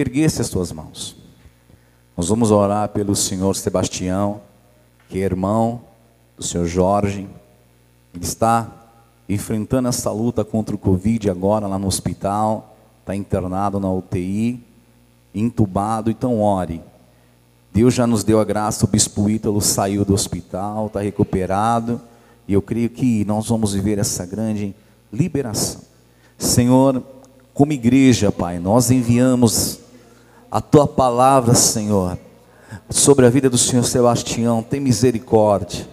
erguesse as tuas mãos. Nós vamos orar pelo senhor Sebastião, que é irmão do senhor Jorge. Ele está enfrentando essa luta contra o Covid agora lá no hospital, está internado na UTI, entubado, então ore. Deus já nos deu a graça, o bispo Ítalo saiu do hospital, está recuperado, e eu creio que nós vamos viver essa grande liberação. Senhor, como igreja, Pai, nós enviamos a tua palavra, Senhor, sobre a vida do Senhor Sebastião, tem misericórdia.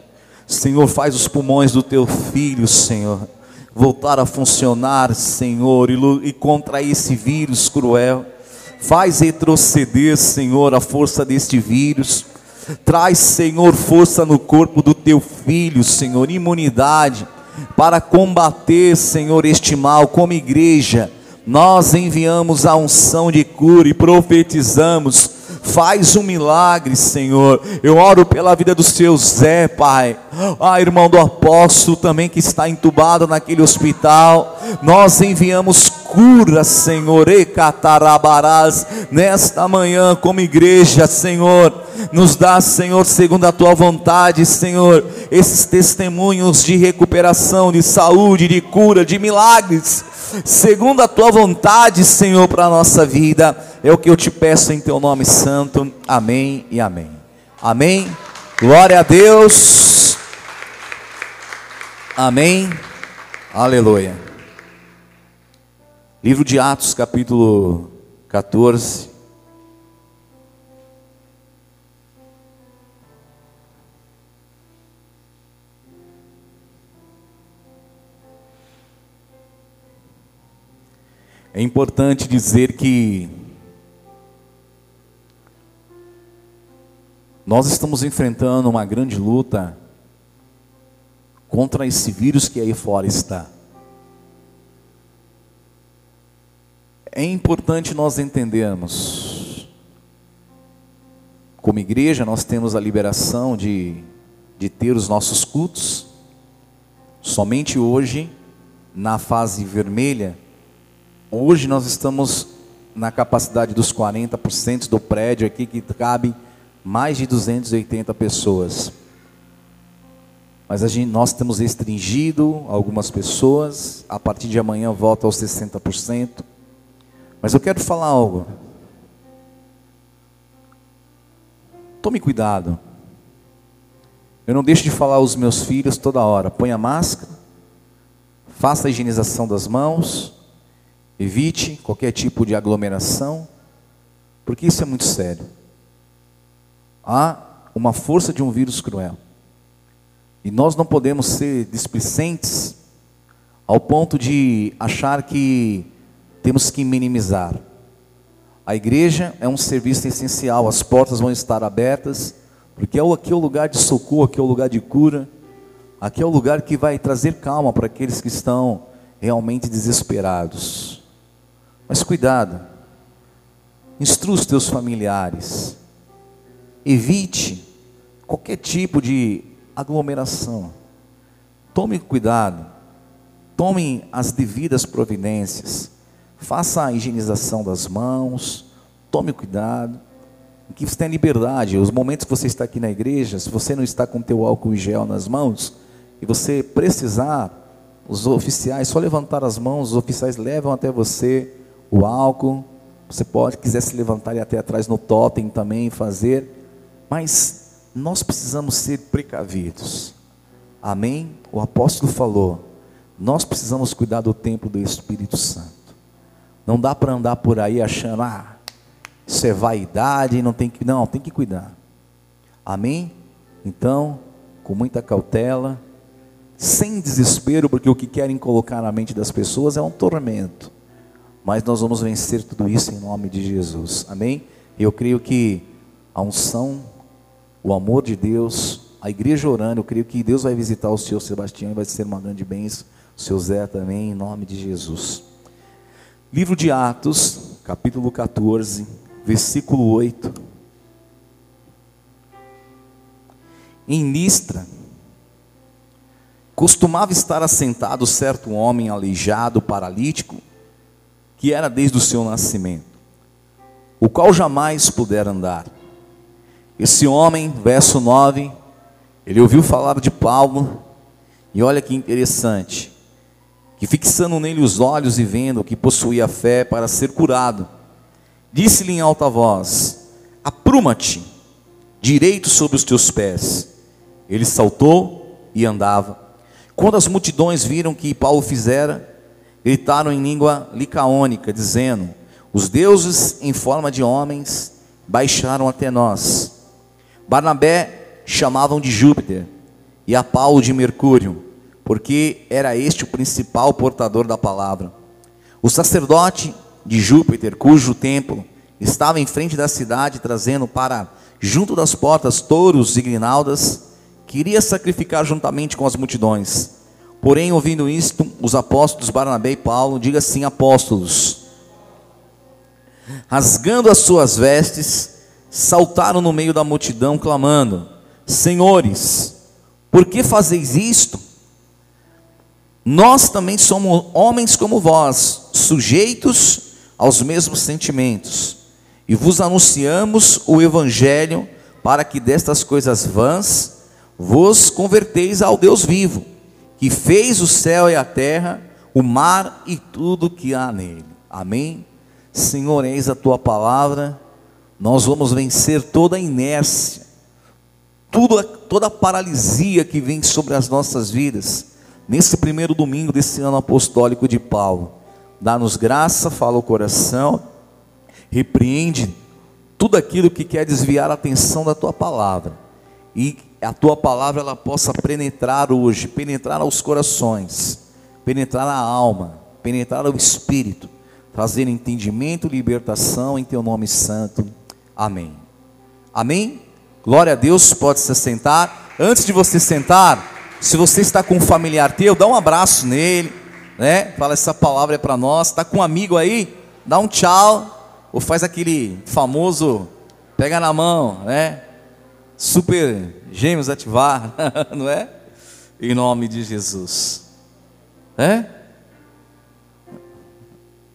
Senhor, faz os pulmões do teu filho, Senhor, voltar a funcionar, Senhor, e, contra esse vírus cruel. Faz retroceder, Senhor, a força deste vírus. Traz, Senhor, força no corpo do teu filho, Senhor, imunidade para combater, Senhor, este mal como igreja nós enviamos a unção de cura e profetizamos. Faz um milagre, Senhor. Eu oro pela vida do seu Zé, Pai. Ah, irmão do apóstolo também que está entubado naquele hospital. Nós enviamos cura, Senhor, e catarabarás nesta manhã como igreja, Senhor. Nos dá, Senhor, segundo a tua vontade, Senhor, esses testemunhos de recuperação, de saúde, de cura, de milagres segundo a tua vontade, Senhor, para a nossa vida. É o que eu te peço em teu nome santo. Amém e amém. Amém. Glória a Deus. Amém. Aleluia. Livro de Atos, capítulo 14. É importante dizer que nós estamos enfrentando uma grande luta contra esse vírus que aí fora está. É importante nós entendermos, como igreja, nós temos a liberação de, de ter os nossos cultos, somente hoje, na fase vermelha, Hoje nós estamos na capacidade dos 40% do prédio aqui que cabe mais de 280 pessoas. Mas a gente, nós temos restringido algumas pessoas, a partir de amanhã volta aos 60%. Mas eu quero falar algo. Tome cuidado. Eu não deixo de falar aos meus filhos toda hora: põe a máscara, faça a higienização das mãos, Evite qualquer tipo de aglomeração, porque isso é muito sério. Há uma força de um vírus cruel. E nós não podemos ser displicentes ao ponto de achar que temos que minimizar. A igreja é um serviço essencial, as portas vão estar abertas, porque aqui é o lugar de socorro, aqui é o lugar de cura, aqui é o lugar que vai trazer calma para aqueles que estão realmente desesperados. Mas cuidado, instrua os teus familiares, evite qualquer tipo de aglomeração. Tome cuidado, tome as devidas providências, faça a higienização das mãos, tome cuidado, que você tenha liberdade. Os momentos que você está aqui na igreja, se você não está com o teu álcool em gel nas mãos, e você precisar, os oficiais, só levantar as mãos, os oficiais levam até você o álcool. Você pode, quiser se levantar e até atrás no totem também fazer, mas nós precisamos ser precavidos. Amém? O apóstolo falou: nós precisamos cuidar do templo do Espírito Santo. Não dá para andar por aí achando, ah, isso é vaidade, não tem que, não, tem que cuidar. Amém? Então, com muita cautela, sem desespero, porque o que querem colocar na mente das pessoas é um tormento mas nós vamos vencer tudo isso em nome de Jesus. Amém? Eu creio que a unção, o amor de Deus, a igreja orando, eu creio que Deus vai visitar o Senhor Sebastião e vai ser uma grande bênção. O seu Zé também, em nome de Jesus. Livro de Atos, capítulo 14, versículo 8. Em Listra, costumava estar assentado certo homem aleijado, paralítico, que era desde o seu nascimento. o qual jamais pudera andar. Esse homem, verso 9, ele ouviu falar de Paulo, e olha que interessante, que fixando nele os olhos e vendo que possuía fé para ser curado, disse-lhe em alta voz: Apruma-te, direito sobre os teus pés. Ele saltou e andava. Quando as multidões viram que Paulo fizera, gritaram em língua licaônica, dizendo: Os deuses em forma de homens baixaram até nós. Barnabé chamavam de Júpiter e a Paulo de Mercúrio, porque era este o principal portador da palavra. O sacerdote de Júpiter, cujo templo estava em frente da cidade, trazendo para junto das portas touros e grinaldas, queria sacrificar juntamente com as multidões. Porém, ouvindo isto, os apóstolos Barnabé e Paulo, diga assim, apóstolos, rasgando as suas vestes, saltaram no meio da multidão, clamando: Senhores, por que fazeis isto? Nós também somos homens como vós, sujeitos aos mesmos sentimentos, e vos anunciamos o Evangelho para que destas coisas vãs vos converteis ao Deus vivo, que fez o céu e a terra, o mar e tudo que há nele. Amém? Senhor, eis a tua palavra nós vamos vencer toda a inércia, tudo, toda a paralisia que vem sobre as nossas vidas, nesse primeiro domingo desse ano apostólico de Paulo. Dá-nos graça, fala o coração, repreende tudo aquilo que quer desviar a atenção da tua palavra, e a tua palavra ela possa penetrar hoje, penetrar aos corações, penetrar a alma, penetrar ao espírito, trazer entendimento, libertação em teu nome santo. Amém. Amém? Glória a Deus, pode se sentar. Antes de você sentar, se você está com um familiar teu, dá um abraço nele, né? Fala essa palavra é para nós. Está com um amigo aí? Dá um tchau ou faz aquele famoso pega na mão, né? Super gêmeos ativar, não é? Em nome de Jesus. É?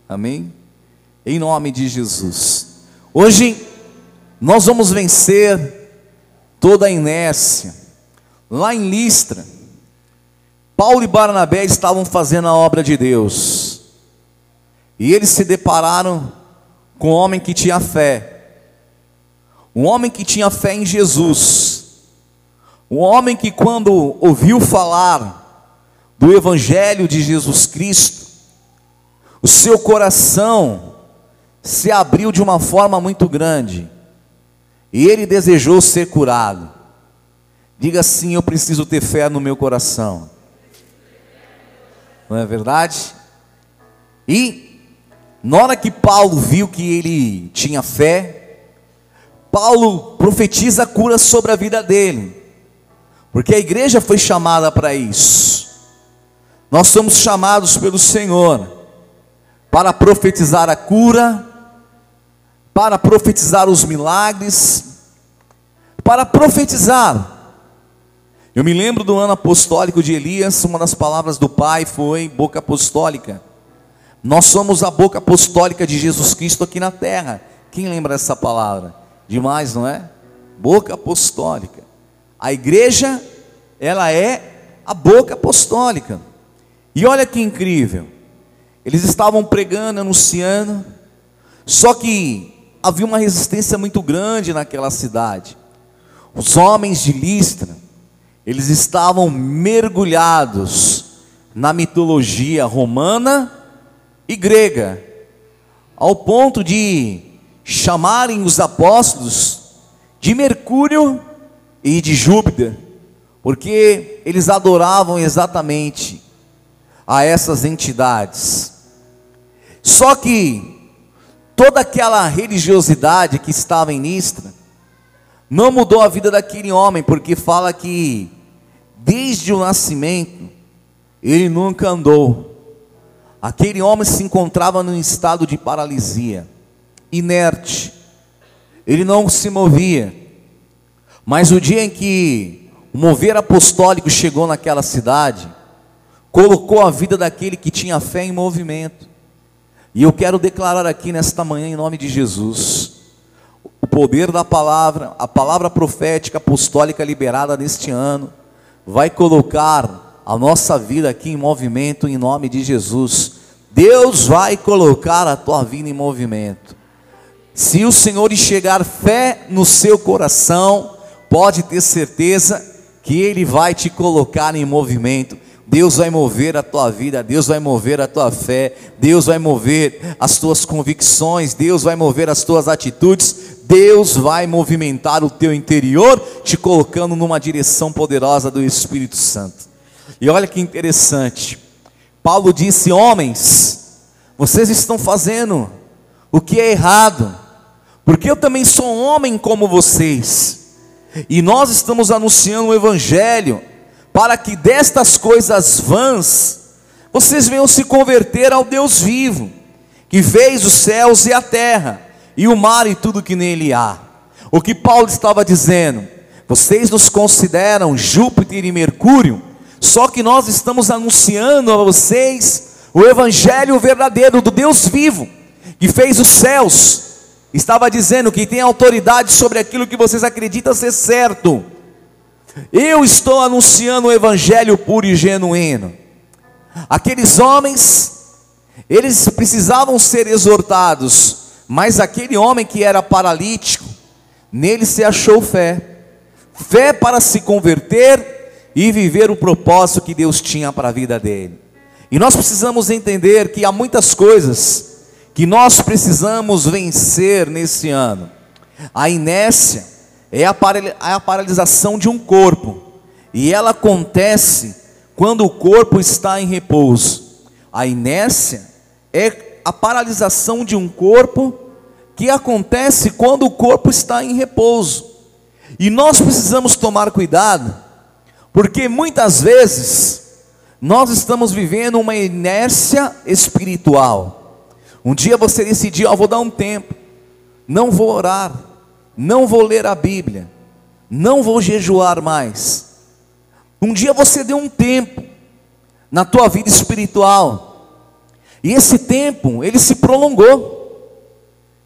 Amém? Em nome de Jesus. Hoje nós vamos vencer toda a inércia. Lá em Listra, Paulo e Barnabé estavam fazendo a obra de Deus. E eles se depararam com um homem que tinha fé. Um homem que tinha fé em Jesus. Um homem que, quando ouviu falar do Evangelho de Jesus Cristo, o seu coração se abriu de uma forma muito grande e ele desejou ser curado. Diga assim: Eu preciso ter fé no meu coração. Não é verdade? E, na hora que Paulo viu que ele tinha fé, Paulo profetiza a cura sobre a vida dele, porque a igreja foi chamada para isso. Nós somos chamados pelo Senhor para profetizar a cura, para profetizar os milagres, para profetizar. Eu me lembro do ano apostólico de Elias, uma das palavras do pai foi boca apostólica. Nós somos a boca apostólica de Jesus Cristo aqui na terra. Quem lembra essa palavra? Demais, não é? Boca apostólica. A igreja, ela é a boca apostólica. E olha que incrível. Eles estavam pregando, anunciando, só que havia uma resistência muito grande naquela cidade. Os homens de Listra, eles estavam mergulhados na mitologia romana e grega, ao ponto de chamarem os apóstolos de Mercúrio e de Júpiter, porque eles adoravam exatamente a essas entidades. Só que toda aquela religiosidade que estava em Nistra, não mudou a vida daquele homem, porque fala que desde o nascimento ele nunca andou. Aquele homem se encontrava num estado de paralisia, inerte, ele não se movia. Mas o dia em que o mover apostólico chegou naquela cidade, colocou a vida daquele que tinha fé em movimento E eu quero declarar aqui nesta manhã, em nome de Jesus, poder da palavra, a palavra profética apostólica liberada neste ano, vai colocar a nossa vida aqui em movimento em nome de Jesus. Deus vai colocar a tua vida em movimento. Se o Senhor enxergar fé no seu coração, pode ter certeza que Ele vai te colocar em movimento. Deus vai mover a tua vida, Deus vai mover a tua fé, Deus vai mover as tuas convicções, Deus vai mover as tuas atitudes, Deus vai movimentar o teu interior, te colocando numa direção poderosa do Espírito Santo. E olha que interessante, Paulo disse: Homens, vocês estão fazendo o que é errado, porque eu também sou homem como vocês, e nós estamos anunciando o Evangelho para que destas coisas vãs vocês venham se converter ao Deus vivo, que fez os céus e a terra, e o mar e tudo que nele há. O que Paulo estava dizendo, vocês nos consideram Júpiter e Mercúrio, só que nós estamos anunciando a vocês o evangelho verdadeiro do Deus vivo, que fez os céus, estava dizendo que tem autoridade sobre aquilo que vocês acreditam ser certo. Eu estou anunciando o evangelho puro e genuíno. Aqueles homens, eles precisavam ser exortados, mas aquele homem que era paralítico, nele se achou fé. Fé para se converter e viver o propósito que Deus tinha para a vida dele. E nós precisamos entender que há muitas coisas que nós precisamos vencer nesse ano. A inércia, é a, é a paralisação de um corpo, e ela acontece quando o corpo está em repouso. A inércia é a paralisação de um corpo que acontece quando o corpo está em repouso. E nós precisamos tomar cuidado, porque muitas vezes nós estamos vivendo uma inércia espiritual. Um dia você decidiu, ah, vou dar um tempo, não vou orar, não vou ler a Bíblia, não vou jejuar mais. Um dia você deu um tempo na tua vida espiritual, e esse tempo ele se prolongou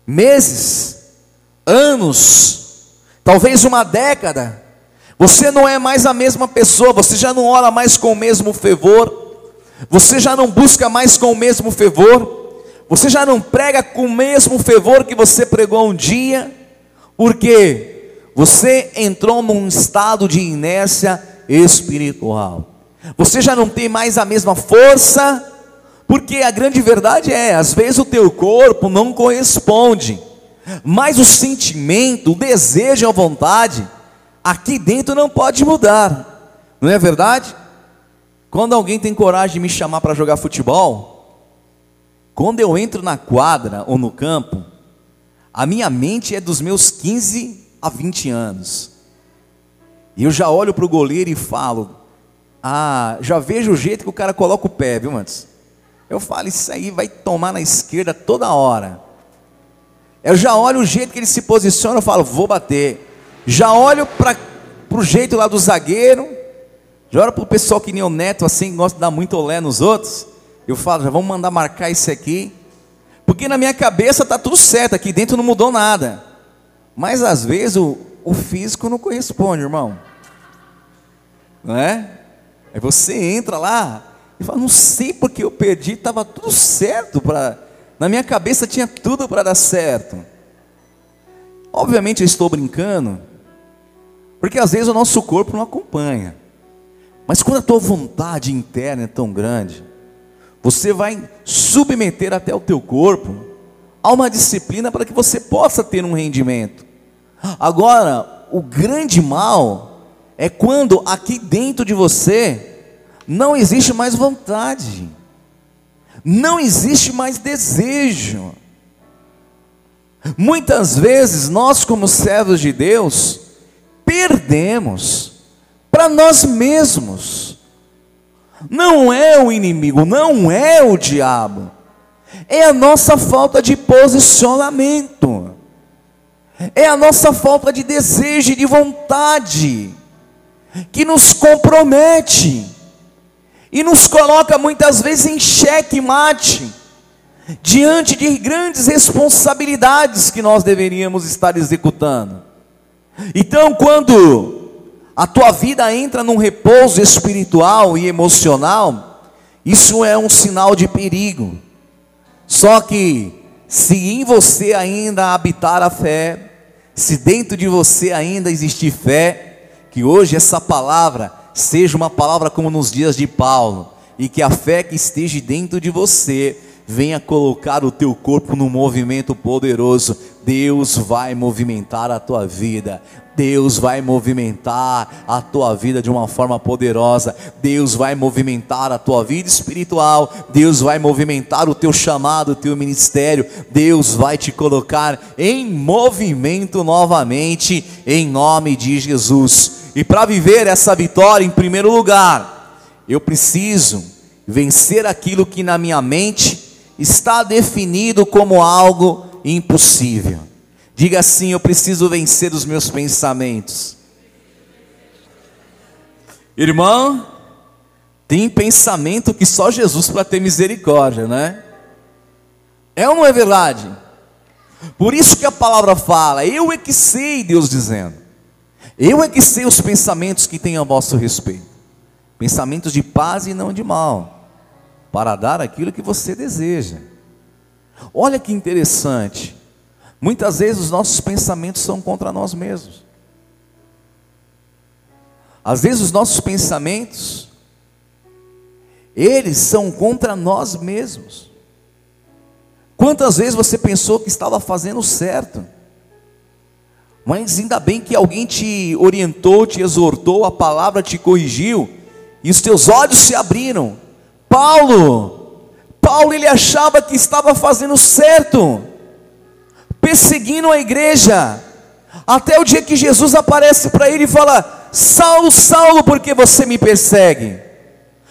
meses, anos, talvez uma década. Você não é mais a mesma pessoa, você já não ora mais com o mesmo fervor, você já não busca mais com o mesmo fervor, você já não prega com o mesmo fervor que você pregou um dia. Porque você entrou num estado de inércia espiritual. Você já não tem mais a mesma força, porque a grande verdade é, às vezes o teu corpo não corresponde, mas o sentimento, o desejo, a vontade, aqui dentro não pode mudar. Não é verdade? Quando alguém tem coragem de me chamar para jogar futebol, quando eu entro na quadra ou no campo, a minha mente é dos meus 15 a 20 anos. E eu já olho para o goleiro e falo: Ah, já vejo o jeito que o cara coloca o pé, viu, Mantos? Eu falo: Isso aí vai tomar na esquerda toda hora. Eu já olho o jeito que ele se posiciona, eu falo: Vou bater. Já olho para o jeito lá do zagueiro. Já olho para o pessoal que nem o neto, assim, gosta de dar muito olé nos outros. Eu falo: Já vamos mandar marcar esse aqui. Porque na minha cabeça está tudo certo, aqui dentro não mudou nada. Mas às vezes o, o físico não corresponde, irmão. Não é? Aí você entra lá e fala, não sei porque eu perdi, estava tudo certo para. Na minha cabeça tinha tudo para dar certo. Obviamente eu estou brincando, porque às vezes o nosso corpo não acompanha. Mas quando a tua vontade interna é tão grande, você vai submeter até o teu corpo a uma disciplina para que você possa ter um rendimento. Agora, o grande mal é quando aqui dentro de você não existe mais vontade, não existe mais desejo. Muitas vezes nós, como servos de Deus, perdemos para nós mesmos. Não é o inimigo, não é o diabo, é a nossa falta de posicionamento, é a nossa falta de desejo e de vontade, que nos compromete e nos coloca muitas vezes em xeque mate, diante de grandes responsabilidades que nós deveríamos estar executando. Então, quando a tua vida entra num repouso espiritual e emocional, isso é um sinal de perigo. Só que, se em você ainda habitar a fé, se dentro de você ainda existir fé, que hoje essa palavra seja uma palavra como nos dias de Paulo, e que a fé que esteja dentro de você venha colocar o teu corpo num movimento poderoso. Deus vai movimentar a tua vida. Deus vai movimentar a tua vida de uma forma poderosa. Deus vai movimentar a tua vida espiritual. Deus vai movimentar o teu chamado, o teu ministério. Deus vai te colocar em movimento novamente, em nome de Jesus. E para viver essa vitória, em primeiro lugar, eu preciso vencer aquilo que na minha mente está definido como algo impossível. Diga assim: eu preciso vencer os meus pensamentos. Irmão, tem pensamento que só Jesus para ter misericórdia, né? É ou não é verdade? Por isso que a palavra fala, eu é que sei, Deus dizendo, eu é que sei os pensamentos que tenho a vosso respeito, pensamentos de paz e não de mal para dar aquilo que você deseja. Olha que interessante. Muitas vezes os nossos pensamentos são contra nós mesmos. Às vezes os nossos pensamentos eles são contra nós mesmos. Quantas vezes você pensou que estava fazendo certo? Mas ainda bem que alguém te orientou, te exortou, a palavra te corrigiu, e os teus olhos se abriram Paulo, Paulo ele achava que estava fazendo certo, perseguindo a igreja, até o dia que Jesus aparece para ele e fala: Saulo, Saulo, por que você me persegue?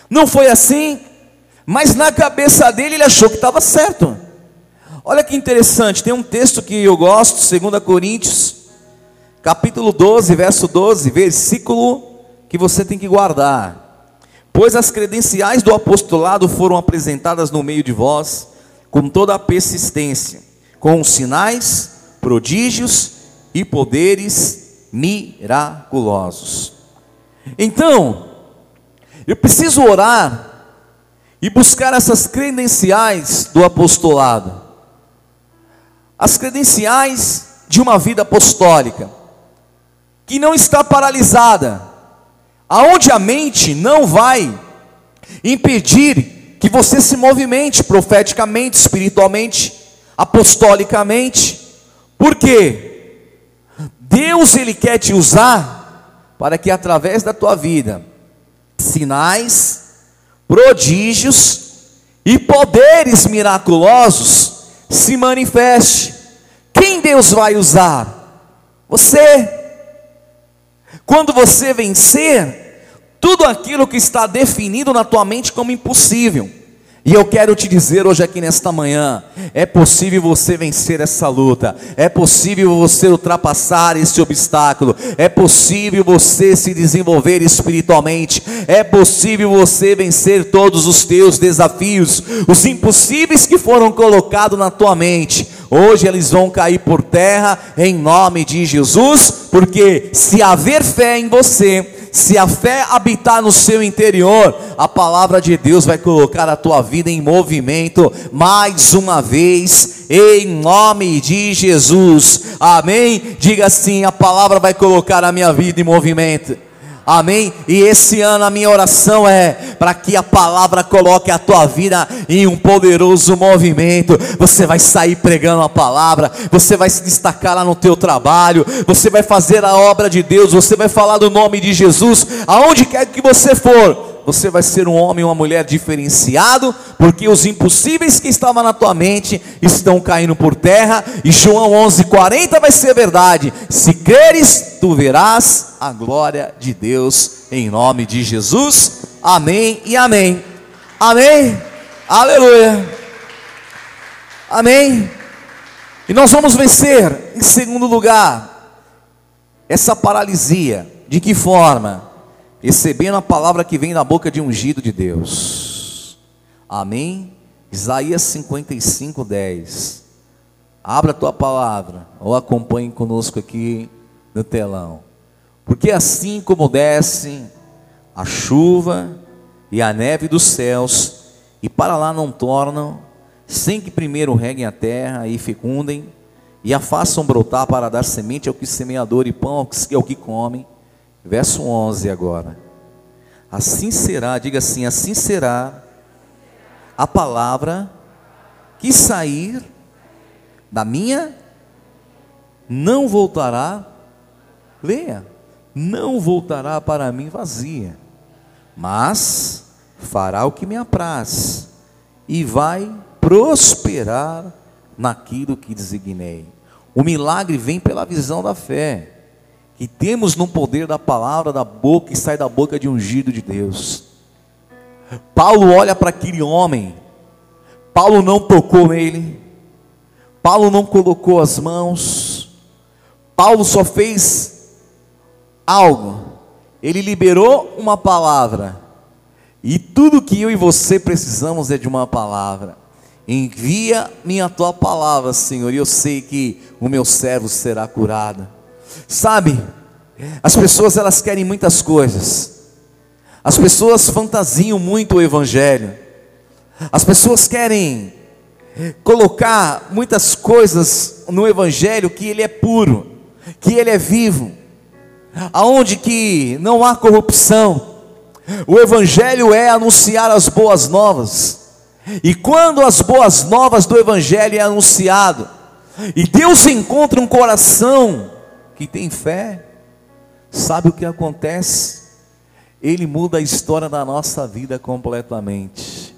Não foi assim, mas na cabeça dele ele achou que estava certo. Olha que interessante, tem um texto que eu gosto, 2 Coríntios, capítulo 12, verso 12, versículo que você tem que guardar. Pois as credenciais do apostolado foram apresentadas no meio de vós, com toda a persistência, com sinais, prodígios e poderes miraculosos. Então, eu preciso orar e buscar essas credenciais do apostolado, as credenciais de uma vida apostólica, que não está paralisada, aonde a mente não vai impedir que você se movimente profeticamente, espiritualmente, apostolicamente. Por quê? Deus ele quer te usar para que através da tua vida sinais, prodígios e poderes miraculosos se manifeste. Quem Deus vai usar? Você. Quando você vencer tudo aquilo que está definido na tua mente como impossível, e eu quero te dizer hoje aqui nesta manhã: é possível você vencer essa luta, é possível você ultrapassar esse obstáculo, é possível você se desenvolver espiritualmente, é possível você vencer todos os teus desafios, os impossíveis que foram colocados na tua mente. Hoje eles vão cair por terra em nome de Jesus, porque se haver fé em você, se a fé habitar no seu interior, a palavra de Deus vai colocar a tua vida em movimento mais uma vez, em nome de Jesus. Amém? Diga assim: a palavra vai colocar a minha vida em movimento. Amém? E esse ano a minha oração é para que a palavra coloque a tua vida em um poderoso movimento. Você vai sair pregando a palavra, você vai se destacar lá no teu trabalho, você vai fazer a obra de Deus, você vai falar do nome de Jesus aonde quer que você for você vai ser um homem ou uma mulher diferenciado, porque os impossíveis que estavam na tua mente estão caindo por terra, e João 11:40 vai ser verdade. Se creres, tu verás a glória de Deus em nome de Jesus. Amém e amém. Amém. Aleluia. Amém. E nós vamos vencer, em segundo lugar, essa paralisia. De que forma? Recebendo a palavra que vem da boca de ungido de Deus. Amém? Isaías 55, 10. Abra a tua palavra, ou acompanhe conosco aqui no telão. Porque assim como desce a chuva e a neve dos céus, e para lá não tornam, sem que primeiro reguem a terra e fecundem, e a façam brotar para dar semente ao que semeador e pão ao que come. Verso 11 agora. Assim será, diga assim: assim será a palavra que sair da minha, não voltará, leia, não voltará para mim vazia, mas fará o que me apraz e vai prosperar naquilo que designei. O milagre vem pela visão da fé, que temos no poder da palavra da boca que sai da boca de ungido de Deus. Paulo olha para aquele homem, Paulo não tocou nele, Paulo não colocou as mãos, Paulo só fez algo, ele liberou uma palavra, e tudo que eu e você precisamos é de uma palavra. Envia-me a tua palavra, Senhor, e eu sei que o meu servo será curado. Sabe, as pessoas elas querem muitas coisas. As pessoas fantasiam muito o evangelho. As pessoas querem colocar muitas coisas no evangelho que ele é puro, que ele é vivo. Aonde que não há corrupção. O evangelho é anunciar as boas novas. E quando as boas novas do Evangelho é anunciado, e Deus encontra um coração que tem fé, sabe o que acontece? Ele muda a história da nossa vida completamente.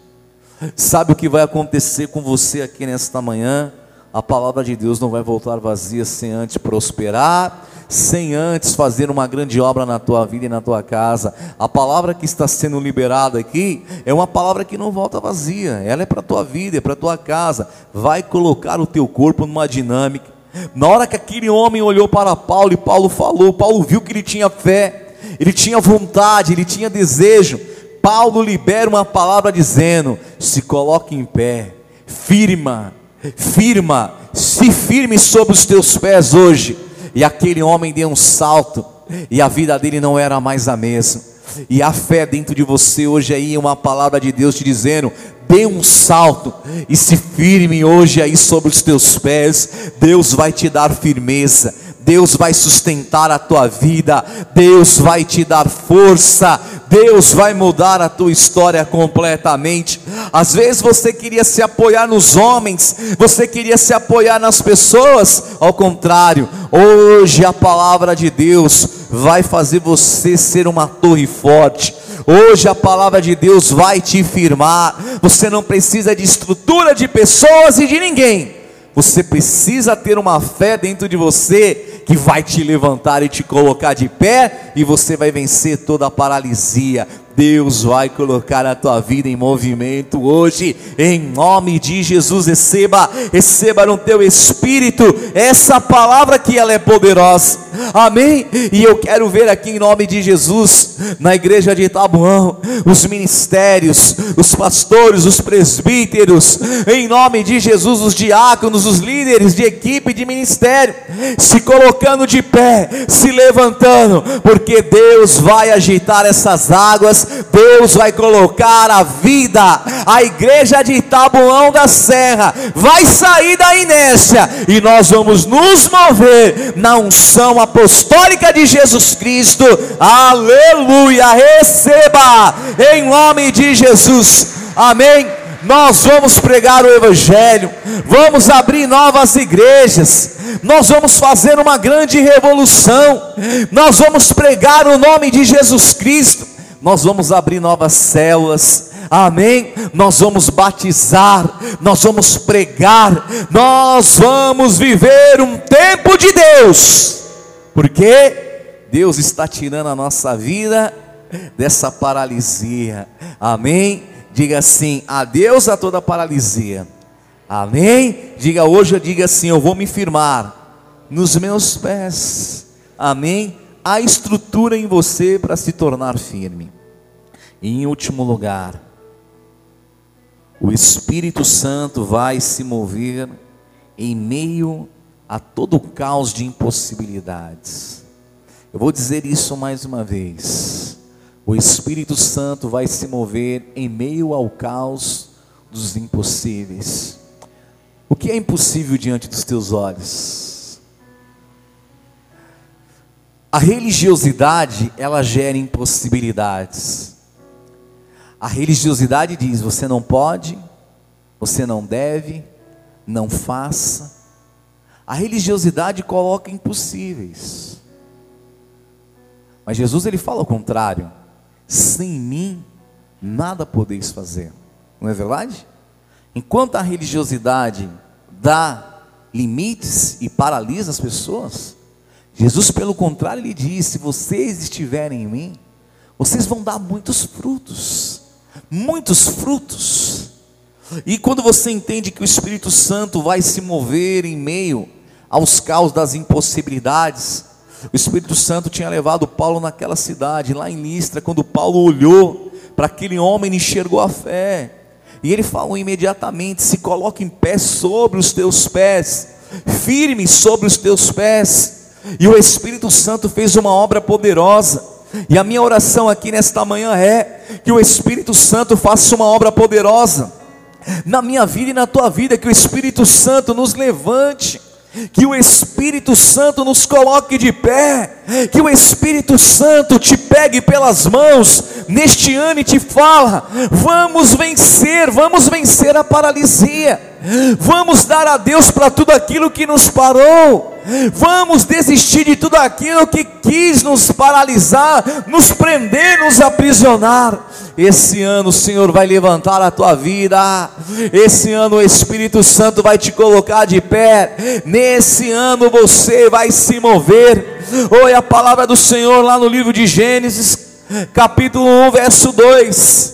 Sabe o que vai acontecer com você aqui nesta manhã? A palavra de Deus não vai voltar vazia sem antes prosperar sem antes fazer uma grande obra na tua vida e na tua casa. A palavra que está sendo liberada aqui é uma palavra que não volta vazia, ela é para a tua vida, é para a tua casa. Vai colocar o teu corpo numa dinâmica. Na hora que aquele homem olhou para Paulo e Paulo falou, Paulo viu que ele tinha fé, ele tinha vontade, ele tinha desejo. Paulo libera uma palavra dizendo: se coloque em pé, firma, firma, se firme sobre os teus pés hoje e aquele homem deu um salto, e a vida dele não era mais a mesma. E a fé dentro de você hoje aí é uma palavra de Deus te dizendo: dê um salto e se firme hoje aí sobre os teus pés. Deus vai te dar firmeza. Deus vai sustentar a tua vida, Deus vai te dar força, Deus vai mudar a tua história completamente. Às vezes você queria se apoiar nos homens, você queria se apoiar nas pessoas, ao contrário, hoje a palavra de Deus vai fazer você ser uma torre forte. Hoje a palavra de Deus vai te firmar. Você não precisa de estrutura de pessoas e de ninguém. Você precisa ter uma fé dentro de você que vai te levantar e te colocar de pé, e você vai vencer toda a paralisia, Deus vai colocar a tua vida em movimento hoje, em nome de Jesus. Receba, receba no teu espírito essa palavra que ela é poderosa, amém? E eu quero ver aqui em nome de Jesus, na igreja de Itabuão, os ministérios, os pastores, os presbíteros, em nome de Jesus, os diáconos, os líderes de equipe de ministério, se colocando de pé, se levantando, porque Deus vai agitar essas águas Deus vai colocar a vida, a igreja de Itabuão da Serra vai sair da inércia e nós vamos nos mover na unção apostólica de Jesus Cristo. Aleluia! Receba em nome de Jesus. Amém nós vamos pregar o Evangelho, vamos abrir novas igrejas, nós vamos fazer uma grande revolução, nós vamos pregar o nome de Jesus Cristo, nós vamos abrir novas células, amém? Nós vamos batizar, nós vamos pregar, nós vamos viver um tempo de Deus, porque Deus está tirando a nossa vida dessa paralisia, amém? Diga assim: adeus a toda paralisia, amém? Diga hoje, eu diga assim: eu vou me firmar nos meus pés, amém? há estrutura em você para se tornar firme. E em último lugar, o Espírito Santo vai se mover em meio a todo o caos de impossibilidades. Eu vou dizer isso mais uma vez. O Espírito Santo vai se mover em meio ao caos dos impossíveis. O que é impossível diante dos teus olhos? A religiosidade, ela gera impossibilidades. A religiosidade diz: você não pode, você não deve, não faça. A religiosidade coloca impossíveis. Mas Jesus ele fala o contrário: sem mim nada podeis fazer. Não é verdade? Enquanto a religiosidade dá limites e paralisa as pessoas, Jesus, pelo contrário, ele diz: se vocês estiverem em mim, vocês vão dar muitos frutos muitos frutos. E quando você entende que o Espírito Santo vai se mover em meio aos caos das impossibilidades, o Espírito Santo tinha levado Paulo naquela cidade, lá em Listra, quando Paulo olhou para aquele homem e enxergou a fé. E ele falou imediatamente: se coloque em pé sobre os teus pés, firme sobre os teus pés. E o Espírito Santo fez uma obra poderosa. E a minha oração aqui nesta manhã é que o Espírito Santo faça uma obra poderosa na minha vida e na tua vida, que o Espírito Santo nos levante, que o Espírito Santo nos coloque de pé, que o Espírito Santo te pegue pelas mãos. Neste ano e te fala: vamos vencer, vamos vencer a paralisia, vamos dar a Deus para tudo aquilo que nos parou. Vamos desistir de tudo aquilo que quis nos paralisar, nos prender, nos aprisionar. Esse ano o Senhor vai levantar a tua vida. Esse ano o Espírito Santo vai te colocar de pé. Nesse ano você vai se mover. Oi, a palavra do Senhor lá no livro de Gênesis, capítulo 1, verso 2.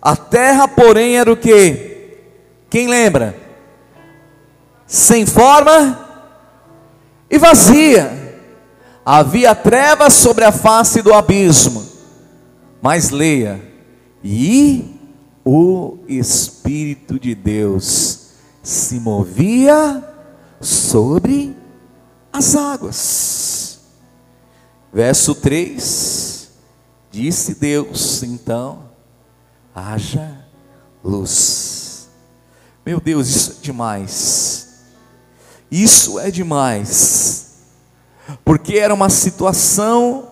A terra, porém, era o que? Quem lembra? Sem forma e vazia. Havia trevas sobre a face do abismo. Mas leia, e o Espírito de Deus se movia sobre as águas. Verso 3: Disse Deus, então, haja luz. Meu Deus, isso é demais. Isso é demais, porque era uma situação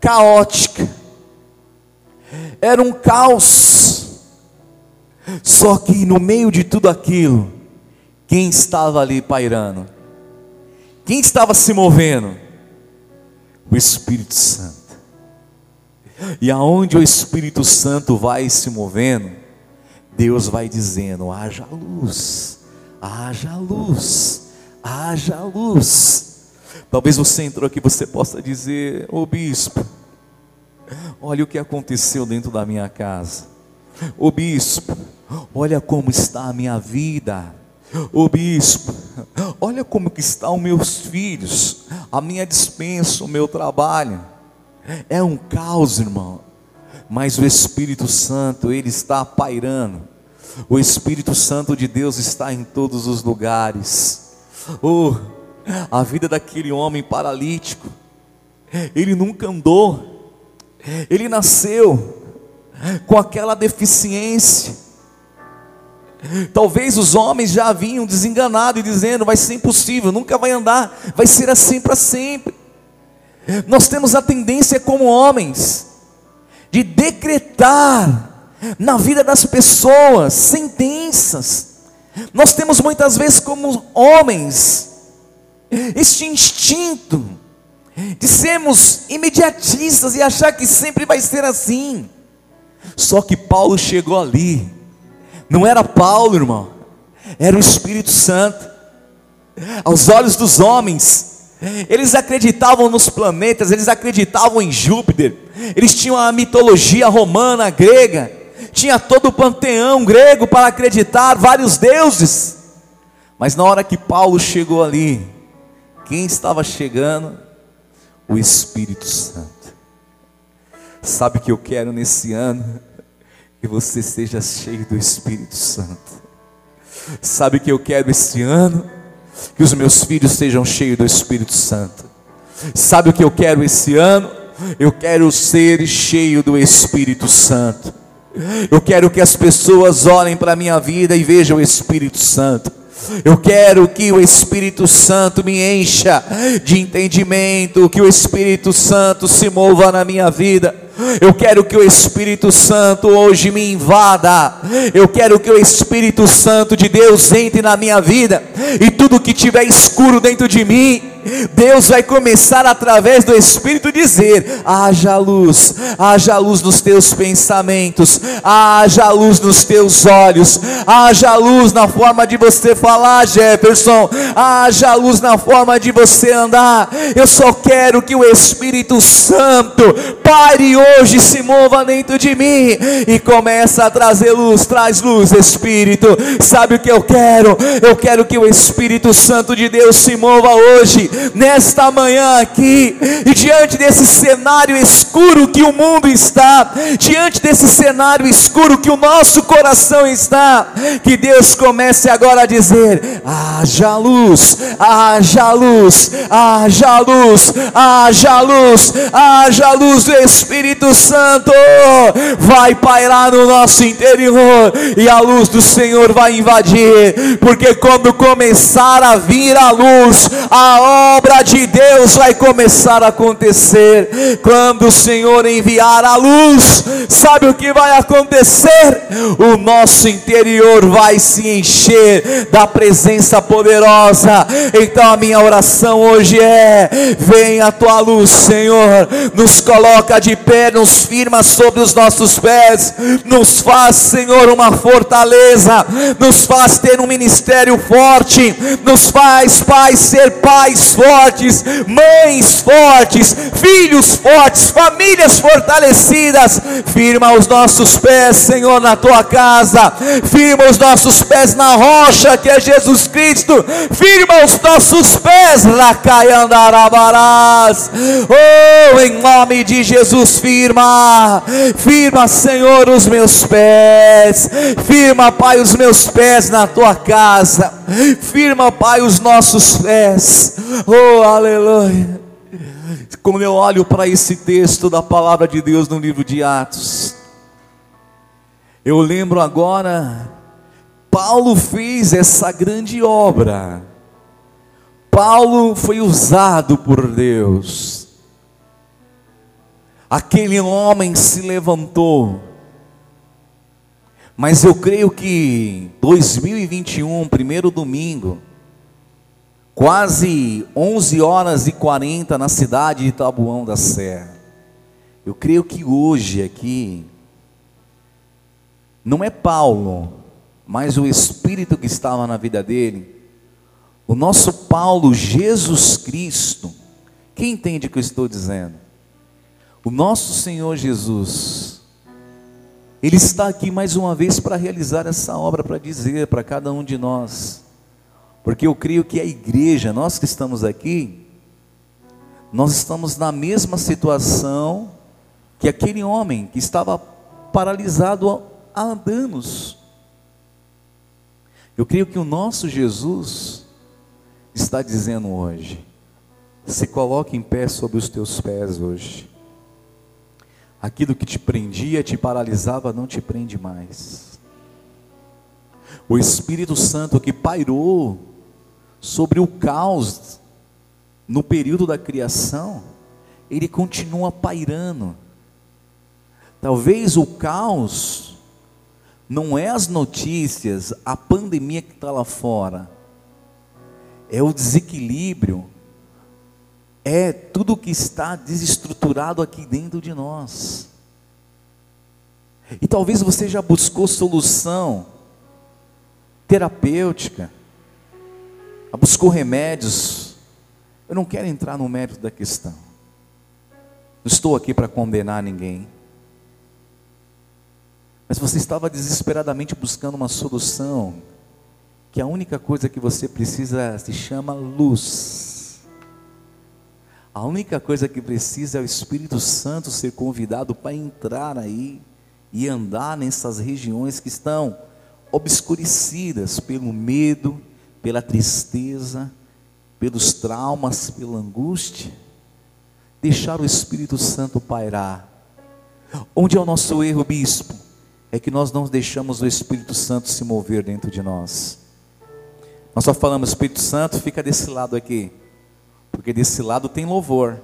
caótica, era um caos, só que no meio de tudo aquilo, quem estava ali pairando? Quem estava se movendo? O Espírito Santo. E aonde o Espírito Santo vai se movendo, Deus vai dizendo: haja luz haja luz, haja luz. Talvez você entrou aqui, você possa dizer, ô bispo, olha o que aconteceu dentro da minha casa. Ô bispo, olha como está a minha vida. Ô bispo, olha como que estão meus filhos, a minha dispensa, o meu trabalho. É um caos, irmão. Mas o Espírito Santo, ele está pairando o Espírito Santo de Deus está em todos os lugares. Oh, a vida daquele homem paralítico, ele nunca andou, ele nasceu com aquela deficiência. Talvez os homens já vinham desenganados e dizendo: vai ser impossível, nunca vai andar, vai ser assim para sempre. Nós temos a tendência, como homens, de decretar na vida das pessoas, sentenças. Nós temos muitas vezes, como homens, este instinto de sermos imediatistas e achar que sempre vai ser assim. Só que Paulo chegou ali, não era Paulo, irmão, era o Espírito Santo. Aos olhos dos homens, eles acreditavam nos planetas, eles acreditavam em Júpiter, eles tinham a mitologia romana, grega, tinha todo o panteão grego para acreditar, vários deuses. Mas na hora que Paulo chegou ali, quem estava chegando? O Espírito Santo. Sabe o que eu quero nesse ano? que você seja cheio do Espírito Santo. Sabe o que eu quero esse ano? Que os meus filhos sejam cheios do Espírito Santo. Sabe o que eu quero esse ano? Eu quero ser cheio do Espírito Santo. Eu quero que as pessoas olhem para a minha vida e vejam o Espírito Santo. Eu quero que o Espírito Santo me encha de entendimento, que o Espírito Santo se mova na minha vida. Eu quero que o Espírito Santo hoje me invada. Eu quero que o Espírito Santo de Deus entre na minha vida e tudo que tiver escuro dentro de mim, Deus vai começar através do Espírito dizer: haja luz, haja luz nos teus pensamentos, haja luz nos teus olhos, haja luz na forma de você falar, Jefferson, haja luz na forma de você andar. Eu só quero que o Espírito Santo pare hoje, se mova dentro de mim e comece a trazer luz, traz luz, Espírito. Sabe o que eu quero? Eu quero que o Espírito Santo de Deus se mova hoje nesta manhã aqui, e diante desse cenário escuro que o mundo está, diante desse cenário escuro que o nosso coração está, que Deus comece agora a dizer: haja luz, haja luz, haja luz, haja luz, haja luz do Espírito Santo, vai pairar no nosso interior, e a luz do Senhor vai invadir, porque quando começar a vir a luz, a obra de Deus vai começar a acontecer. Quando o Senhor enviar a luz, sabe o que vai acontecer? O nosso interior vai se encher da presença poderosa. Então a minha oração hoje é: vem a tua luz, Senhor, nos coloca de pé, nos firma sobre os nossos pés, nos faz, Senhor, uma fortaleza, nos faz ter um ministério forte, nos faz, Pai, ser pais fortes, mães fortes, filhos fortes, famílias fortalecidas. Firma os nossos pés, Senhor, na tua casa, firma os nossos pés na rocha que é Jesus Cristo, firma os nossos pés, Lacaiandarabarás. Oh, em nome de Jesus, firma, firma, Senhor, os meus pés, firma, Pai, os meus pés na tua casa, firma, Pai, os nossos pés. Oh, aleluia. Quando eu olho para esse texto da palavra de Deus no livro de Atos, eu lembro agora, Paulo fez essa grande obra. Paulo foi usado por Deus. Aquele homem se levantou. Mas eu creio que 2021, primeiro domingo, quase 11 horas e 40 na cidade de Tabuão da Serra. Eu creio que hoje aqui não é Paulo, mas o Espírito que estava na vida dele, o nosso Paulo, Jesus Cristo. Quem entende o que eu estou dizendo? O nosso Senhor Jesus, Ele está aqui mais uma vez para realizar essa obra, para dizer para cada um de nós, porque eu creio que a igreja, nós que estamos aqui, nós estamos na mesma situação que aquele homem que estava paralisado há anos. Eu creio que o nosso Jesus está dizendo hoje: se coloque em pé sobre os teus pés hoje. Aquilo que te prendia, te paralisava, não te prende mais. O Espírito Santo que pairou sobre o caos no período da criação, ele continua pairando. Talvez o caos não é as notícias, a pandemia que está lá fora, é o desequilíbrio, é tudo que está desestruturado aqui dentro de nós. E talvez você já buscou solução terapêutica, buscou remédios. Eu não quero entrar no mérito da questão. Não estou aqui para condenar ninguém. Mas você estava desesperadamente buscando uma solução, que a única coisa que você precisa se chama luz. A única coisa que precisa é o Espírito Santo ser convidado para entrar aí e andar nessas regiões que estão obscurecidas pelo medo, pela tristeza, pelos traumas, pela angústia. Deixar o Espírito Santo pairar. Onde é o nosso erro, bispo? É que nós não deixamos o Espírito Santo se mover dentro de nós. Nós só falamos, Espírito Santo, fica desse lado aqui, porque desse lado tem louvor,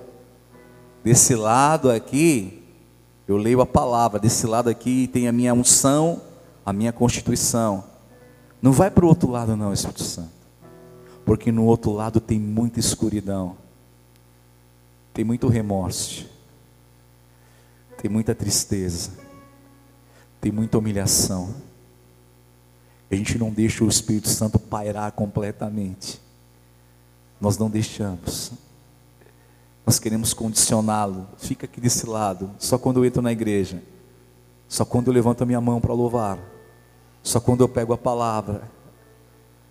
desse lado aqui eu leio a palavra, desse lado aqui tem a minha unção, a minha constituição. Não vai para o outro lado, não, Espírito Santo, porque no outro lado tem muita escuridão, tem muito remorso, tem muita tristeza, tem muita humilhação. A gente não deixa o Espírito Santo pairar completamente. Nós não deixamos. Nós queremos condicioná-lo. Fica aqui desse lado. Só quando eu entro na igreja. Só quando eu levanto a minha mão para louvar. Só quando eu pego a palavra.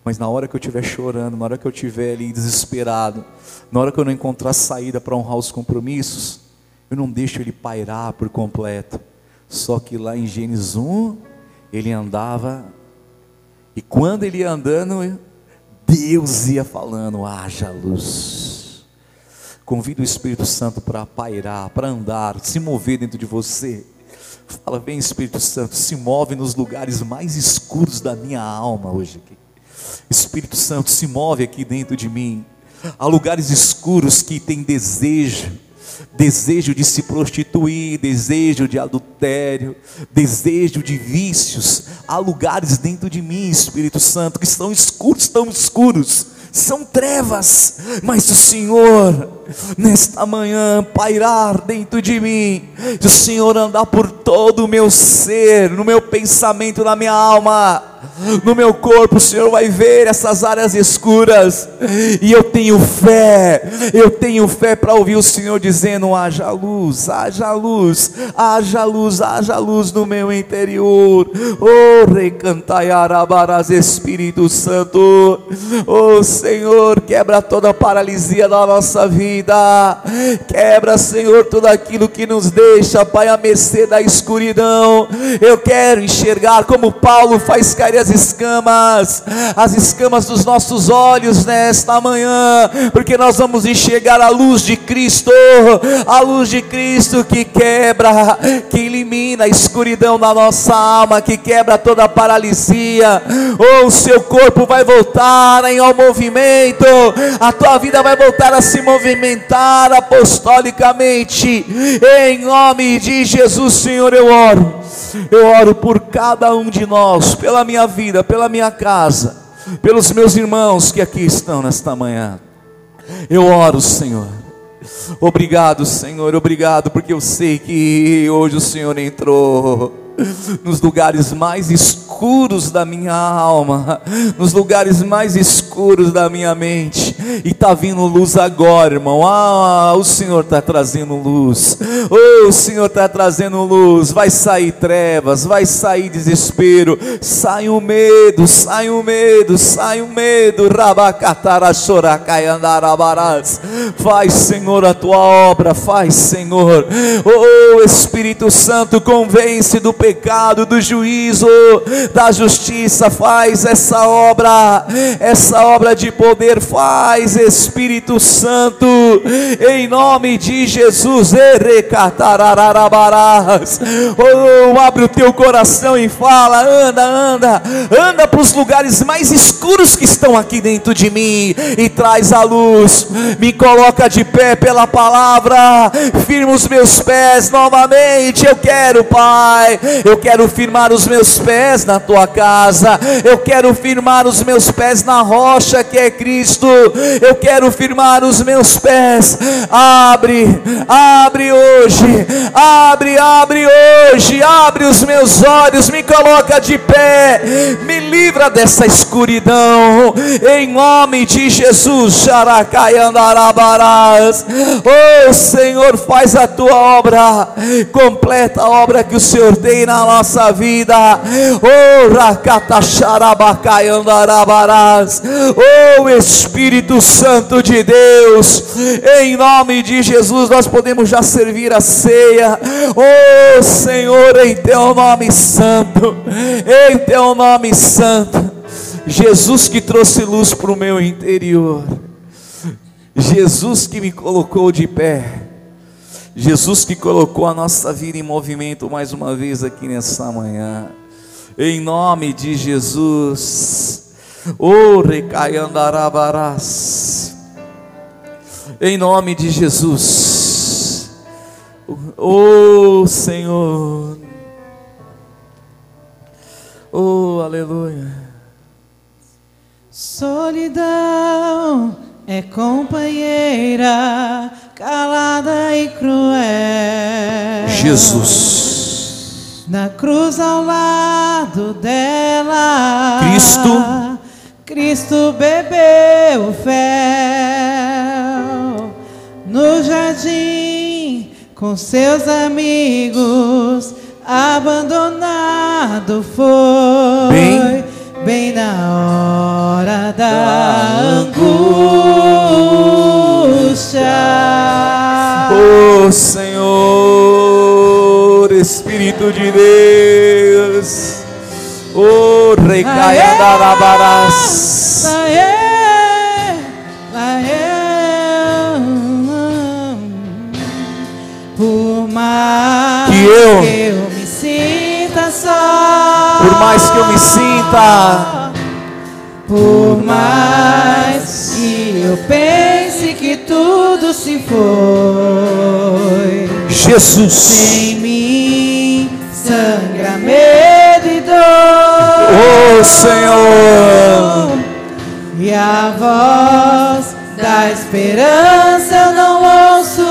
Mas na hora que eu estiver chorando, na hora que eu estiver ali desesperado, na hora que eu não encontrar saída para honrar os compromissos, eu não deixo ele pairar por completo. Só que lá em Gênesis 1, ele andava e quando ele ia andando, Deus ia falando: haja luz. Convida o Espírito Santo para pairar, para andar, se mover dentro de você. Fala, vem Espírito Santo, se move nos lugares mais escuros da minha alma hoje aqui. Espírito Santo, se move aqui dentro de mim. Há lugares escuros que tem desejo, desejo de se prostituir, desejo de adultério, desejo de vícios. Há lugares dentro de mim, Espírito Santo, que estão escuros, tão escuros, são trevas, mas o Senhor, nesta manhã, pairar dentro de mim, o Senhor andar por todo o meu ser, no meu pensamento, na minha alma, no meu corpo, o Senhor vai ver essas áreas escuras, e eu tenho fé, eu tenho fé para ouvir o Senhor dizendo: haja luz, haja luz, haja luz, haja luz no meu interior, oh, recantai arabarás, Espírito Santo, oh Senhor, quebra toda a paralisia da nossa vida, quebra, Senhor, tudo aquilo que nos deixa, Pai, a mercê da escuridão. Eu quero enxergar como Paulo faz cair as escamas, as escamas dos nossos olhos nesta manhã, porque nós vamos enxergar a luz de Cristo, a luz de Cristo que quebra, que elimina a escuridão da nossa alma, que quebra toda a paralisia. Oh, o seu corpo vai voltar em ao movimento, a tua vida vai voltar a se movimentar apostolicamente, em nome de Jesus, Senhor, eu oro. Eu oro por cada um de nós, pela minha vida, pela minha casa, pelos meus irmãos que aqui estão nesta manhã. Eu oro, Senhor. Obrigado, Senhor, obrigado, porque eu sei que hoje o Senhor entrou nos lugares mais escuros da minha alma, nos lugares mais escuros da minha mente, e está vindo luz agora, irmão. Ah, o Senhor está trazendo luz, oh, o Senhor está trazendo luz. Vai sair trevas, vai sair desespero, sai o medo, sai o medo, sai o medo. Faz, Senhor, a tua obra, faz, Senhor. Oh, Espírito Santo, convence do pecado, do juízo, da justiça. Faz essa obra, essa obra de poder. Faz, Espírito Santo, em nome de Jesus. Oh, abre o teu coração e fala: anda, anda, anda para os lugares mais escuros que estão aqui dentro de mim e traz a luz. Me coloca de pé pela palavra, firma os meus pés novamente. Eu quero, Pai, eu quero firmar os meus pés na tua casa, eu quero firmar os meus pés na rocha que é Cristo, eu quero firmar os meus pés. Abre, abre hoje, abre, abre hoje, abre os meus olhos, me coloca de pé, me livra dessa escuridão, em nome de Jesus, Xaracai andarabarás. Oh Senhor, faz a tua obra, completa a obra que o Senhor tem na nossa vida. Oh. Oh Espírito Santo de Deus, em nome de Jesus, nós podemos já servir a ceia, oh Senhor, em Teu nome santo, em Teu nome santo, Jesus que trouxe luz para o meu interior, Jesus que me colocou de pé. Jesus que colocou a nossa vida em movimento mais uma vez aqui nessa manhã. Em nome de Jesus. Oh, recaiandarabarás. Em nome de Jesus. Oh, Senhor. Oh, aleluia. Solidão é companheira calada e cruel. Jesus. Na cruz ao lado dela, Cristo. Cristo bebeu fel no jardim com seus amigos. Abandonado foi Bem- bem na hora da Da angústia. Oh Senhor, Espírito de Deus, oh recaiandarabarás. Aê, aê, Por mais Que eu- me sinta só, Por mais que eu me sinta, por mais que eu pense que tudo se foi, Jesus, em mim sangra medo e dor. oh Senhor, E a voz da esperança eu não ouço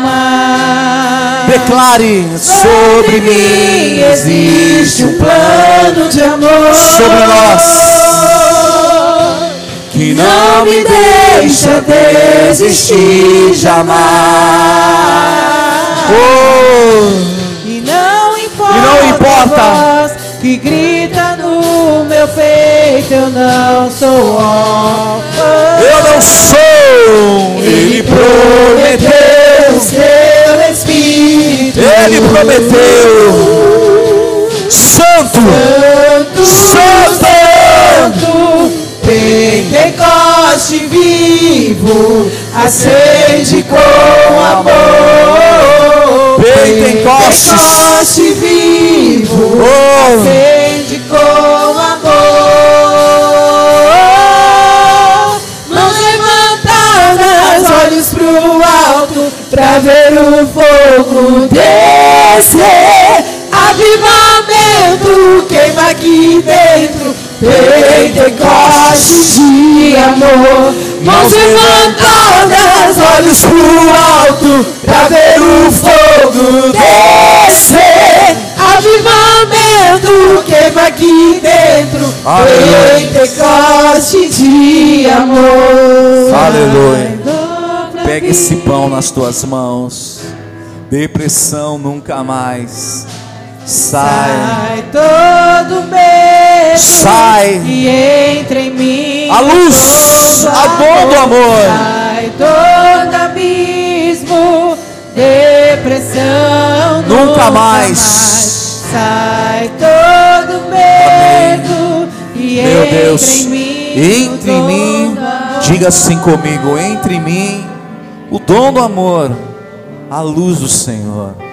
mais. declare sobre mim existe um plano sobre nós que não me deixa desistir jamais. Oh, E não importa, E não importa. a voz que grita no meu peito, eu não sou órfão. eu não sou, Ele prometeu. seu Espírito. Ele prometeu. Santo, Santo, Santo, Pentecoste vivo, acende com amor. Pentecostes. Pentecoste vivo, Oh. acende com amor. Mãos levantadas, olhos pro alto, pra ver o fogo descer. Avivamento queima aqui dentro. Pentecoste de amor. Mãos levantadas, olhos pro alto, pra ver o fogo descer. Avivamento queima aqui dentro. Aleluia. Pentecoste de amor. Aleluia. Pega esse pão nas tuas mãos. Depressão nunca mais. Sai. Sai todo medo Sai. e entra em mim A luz, a dor do amor. Sai todo abismo, depressão Nunca mais. Sai todo medo e Meu entra Deus, em mim entre em mim, diga assim comigo: entre em mim o dom do amor, a luz do Senhor.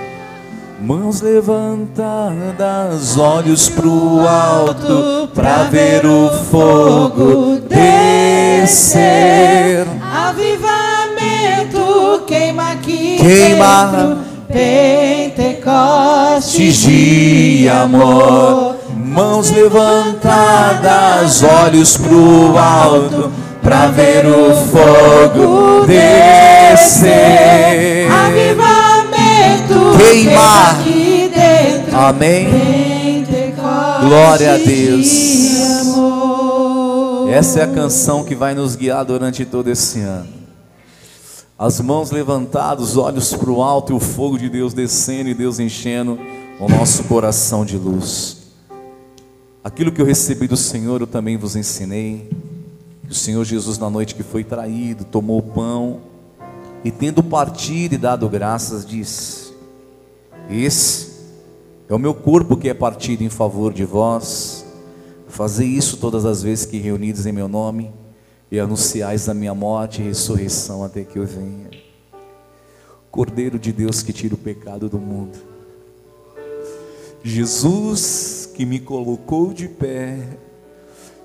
Mãos levantadas, olhos pro alto, pra ver o fogo descer. Avivamento queima aqui Queima. dentro. Pentecoste de amor, mãos levantadas, olhos pro alto, pra ver o fogo descer. Avivamento Queimar. Amém. Glória a Deus. Essa é a canção que vai nos guiar durante todo esse ano. As mãos levantadas, os olhos para o alto e o fogo de Deus descendo e Deus enchendo o nosso coração de luz. Aquilo que eu recebi do Senhor eu também vos ensinei. O Senhor Jesus, na noite que foi traído, tomou o pão e, tendo partido e dado graças, disse: Esse é o meu corpo que é partido em favor de vós. Fazei isso todas as vezes que reunidos em meu nome e anunciais a minha morte e ressurreição até que eu venha. Cordeiro de Deus que tira o pecado do mundo. Jesus que me colocou de pé.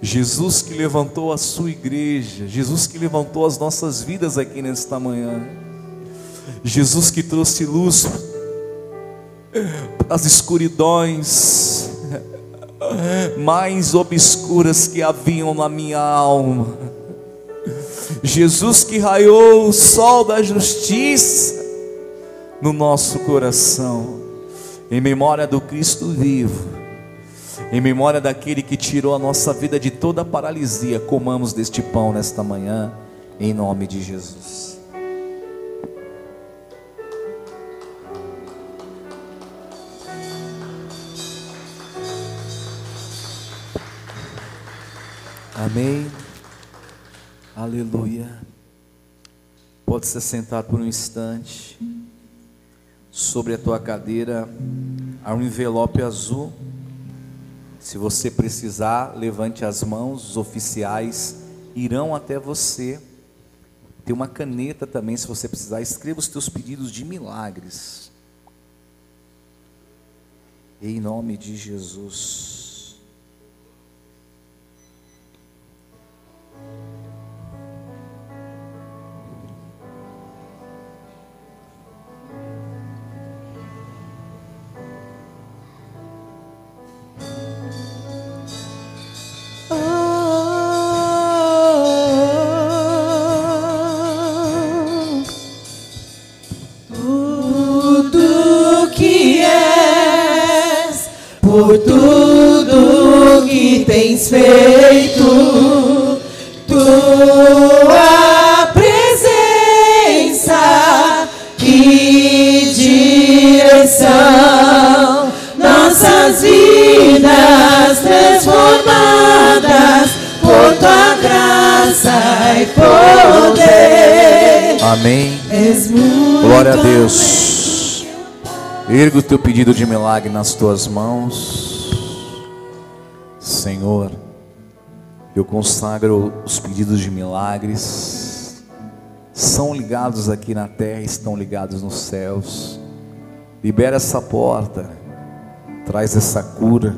Jesus que levantou a sua igreja. Jesus que levantou as nossas vidas aqui nesta manhã. Jesus que trouxe luz as escuridões mais obscuras que haviam na minha alma. Jesus que raiou o sol da justiça no nosso coração, em memória do Cristo vivo, em memória daquele que tirou a nossa vida de toda paralisia, comamos deste pão nesta manhã, em nome de Jesus. Amém. Aleluia. Pode se sentar por um instante. Sobre a tua cadeira há um envelope azul. Se você precisar, levante as mãos, os oficiais irão até você. Tem uma caneta também, se você precisar, escreva os teus pedidos de milagres. Em nome de Jesus. Tudo que és, por tudo que tens feito, tua presença e direção, nossas vidas transformadas por tua graça e poder. Amém. Glória a Deus. Erga o teu pedido de milagre nas tuas mãos. Senhor, eu consagro os pedidos de milagres. São ligados aqui na terra, estão ligados nos céus. Libera essa porta. Traz essa cura.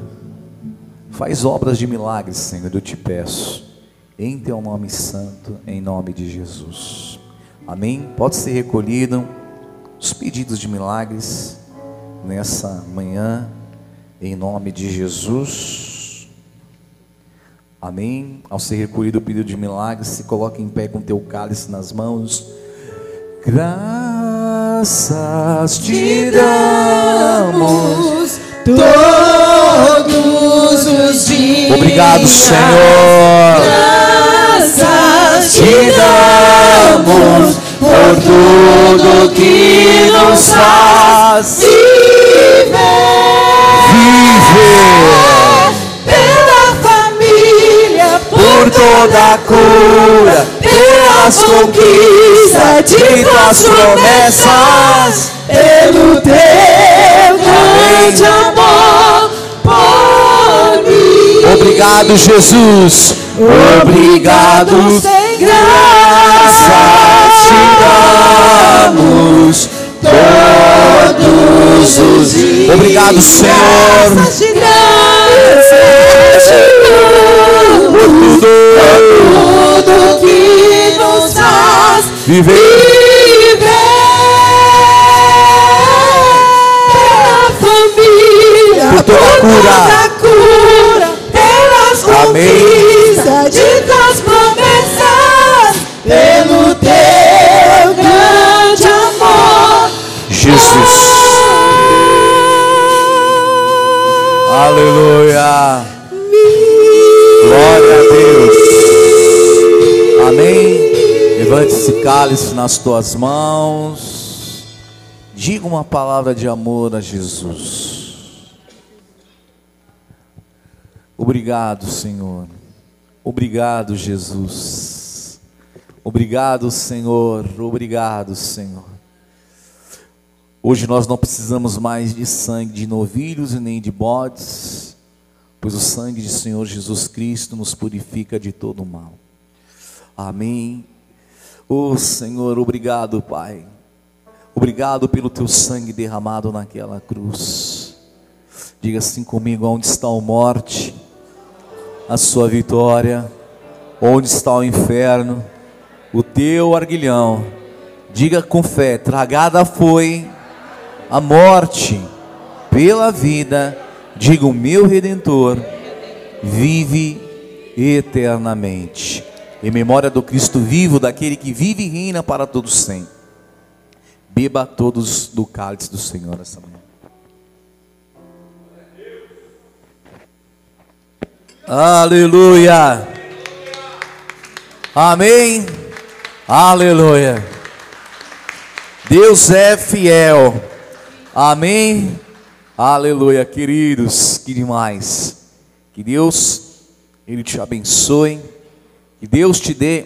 Faz obras de milagres, Senhor, eu te peço. Em teu nome santo, em nome de Jesus. Amém? Pode ser recolhido os pedidos de milagres nessa manhã, em nome de Jesus. Amém? Ao ser recolhido o pedido de milagres, se coloque em pé com teu cálice nas mãos. Graças te damos. todos os dias. Obrigado, Senhor. Graças Te damos por tudo que nos faz viver pela por toda a cura, pelas conquistas de tuas promessas. pelo teu grande amor por mim. Obrigado, Jesus. Obrigado, sem graças te damos todos os dias. Obrigado, Senhor. Graças te damos, Por tudo que nos faz viver. pela família, Por toda a cura. cura, pelas conquistas de tuas promessas, pelo teu grande amor. Jesus. Aleluia. Glória a Deus. Amém. Levante esse cálice nas tuas mãos. Diga uma palavra de amor a Jesus. Obrigado, Senhor. Obrigado, Jesus. Obrigado, Senhor. Obrigado, Senhor. Hoje nós não precisamos mais de sangue de novilhos e nem de bodes, pois o sangue de Senhor Jesus Cristo nos purifica de todo mal. Amém. Oh Senhor, obrigado, Pai. Obrigado pelo teu sangue derramado naquela cruz. Diga assim comigo: onde está a morte? a sua vitória. Onde está o inferno? O teu arguilhão. Diga com fé: tragada foi a morte pela vida. Diga: o meu redentor vive eternamente. Em memória do Cristo vivo, daquele que vive e reina para todos sempre. Beba todos do cálice do Senhor essa manhã. Aleluia. Amém. Aleluia. Deus é fiel. Amém. Aleluia, queridos, que demais. Que Deus ele te abençoe. Que Deus te dê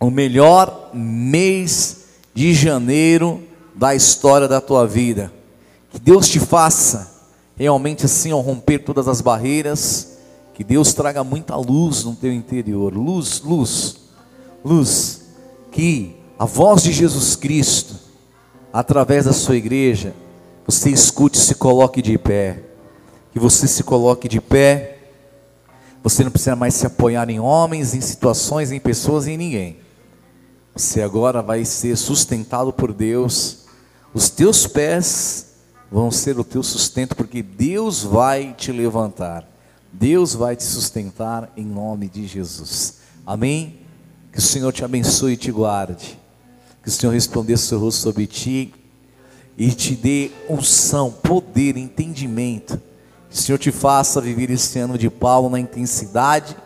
o melhor mês de janeiro da história da tua vida. Que Deus te faça realmente assim ao romper todas as barreiras que Deus traga muita luz no teu interior. Luz, luz, luz. Que a voz de Jesus Cristo, através da sua igreja, você escute e se coloque de pé. Que você se coloque de pé. Você não precisa mais se apoiar em homens, em situações, em pessoas, em ninguém. Você agora vai ser sustentado por Deus. Os teus pés vão ser o teu sustento, porque Deus vai te levantar. Deus vai te sustentar em nome de Jesus. Amém? Que o Senhor te abençoe e te guarde. Que o Senhor resplandeça o seu rosto sobre ti e te dê unção, poder, entendimento. Que o Senhor te faça viver esse ano de Paulo na intensidade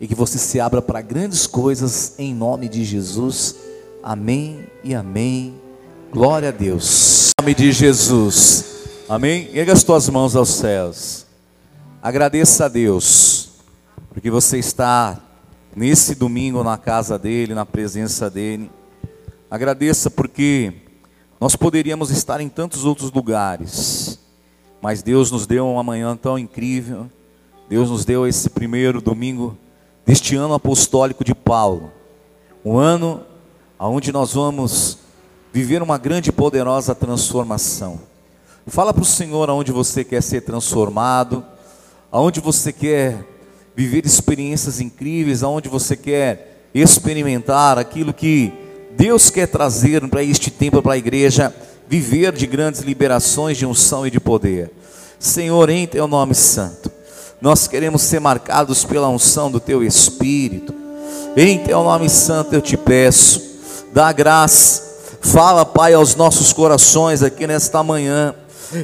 e que você se abra para grandes coisas em nome de Jesus. Amém e amém. Glória a Deus. Em nome de Jesus. Amém. Erga as tuas mãos aos céus. Agradeça a Deus, porque você está nesse domingo na casa dEle, na presença dEle. Agradeça porque nós poderíamos estar em tantos outros lugares, mas Deus nos deu uma manhã tão incrível. Deus nos deu esse primeiro domingo deste ano apostólico de Paulo, um ano onde nós vamos viver uma grande e poderosa transformação. Fala para o Senhor aonde você quer ser transformado aonde você quer viver experiências incríveis, aonde você quer experimentar aquilo que Deus quer trazer para este tempo, para a igreja, viver de grandes liberações de unção e de poder. Senhor, em teu nome santo, nós queremos ser marcados pela unção do teu Espírito. Em teu nome santo eu te peço, dá graça, fala, Pai, aos nossos corações aqui nesta manhã.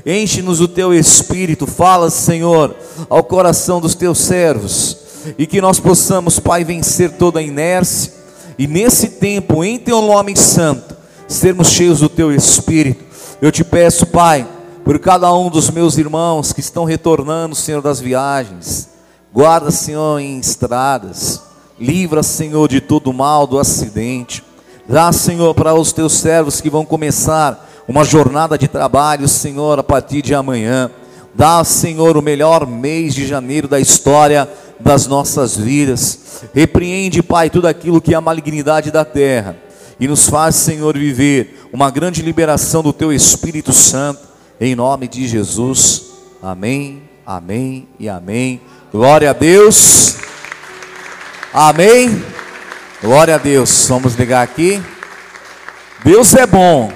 Enche-nos o teu espírito, fala, Senhor, ao coração dos teus servos, e que nós possamos, Pai, vencer toda a inércia, e nesse tempo, em teu nome santo, sermos cheios do teu espírito. Eu te peço, Pai, por cada um dos meus irmãos que estão retornando, Senhor, das viagens, guarda, Senhor, em estradas, livra, Senhor, de todo mal, do acidente, dá, Senhor, para os teus servos que vão começar uma jornada de trabalho, Senhor, a partir de amanhã. Dá, Senhor, o melhor mês de janeiro da história das nossas vidas. Repreende, Pai, tudo aquilo que é a malignidade da terra e nos faz, Senhor, viver uma grande liberação do Teu Espírito Santo, em nome de Jesus. Amém, amém e amém. Glória a Deus. Amém. Glória a Deus. Vamos ligar aqui. Deus é bom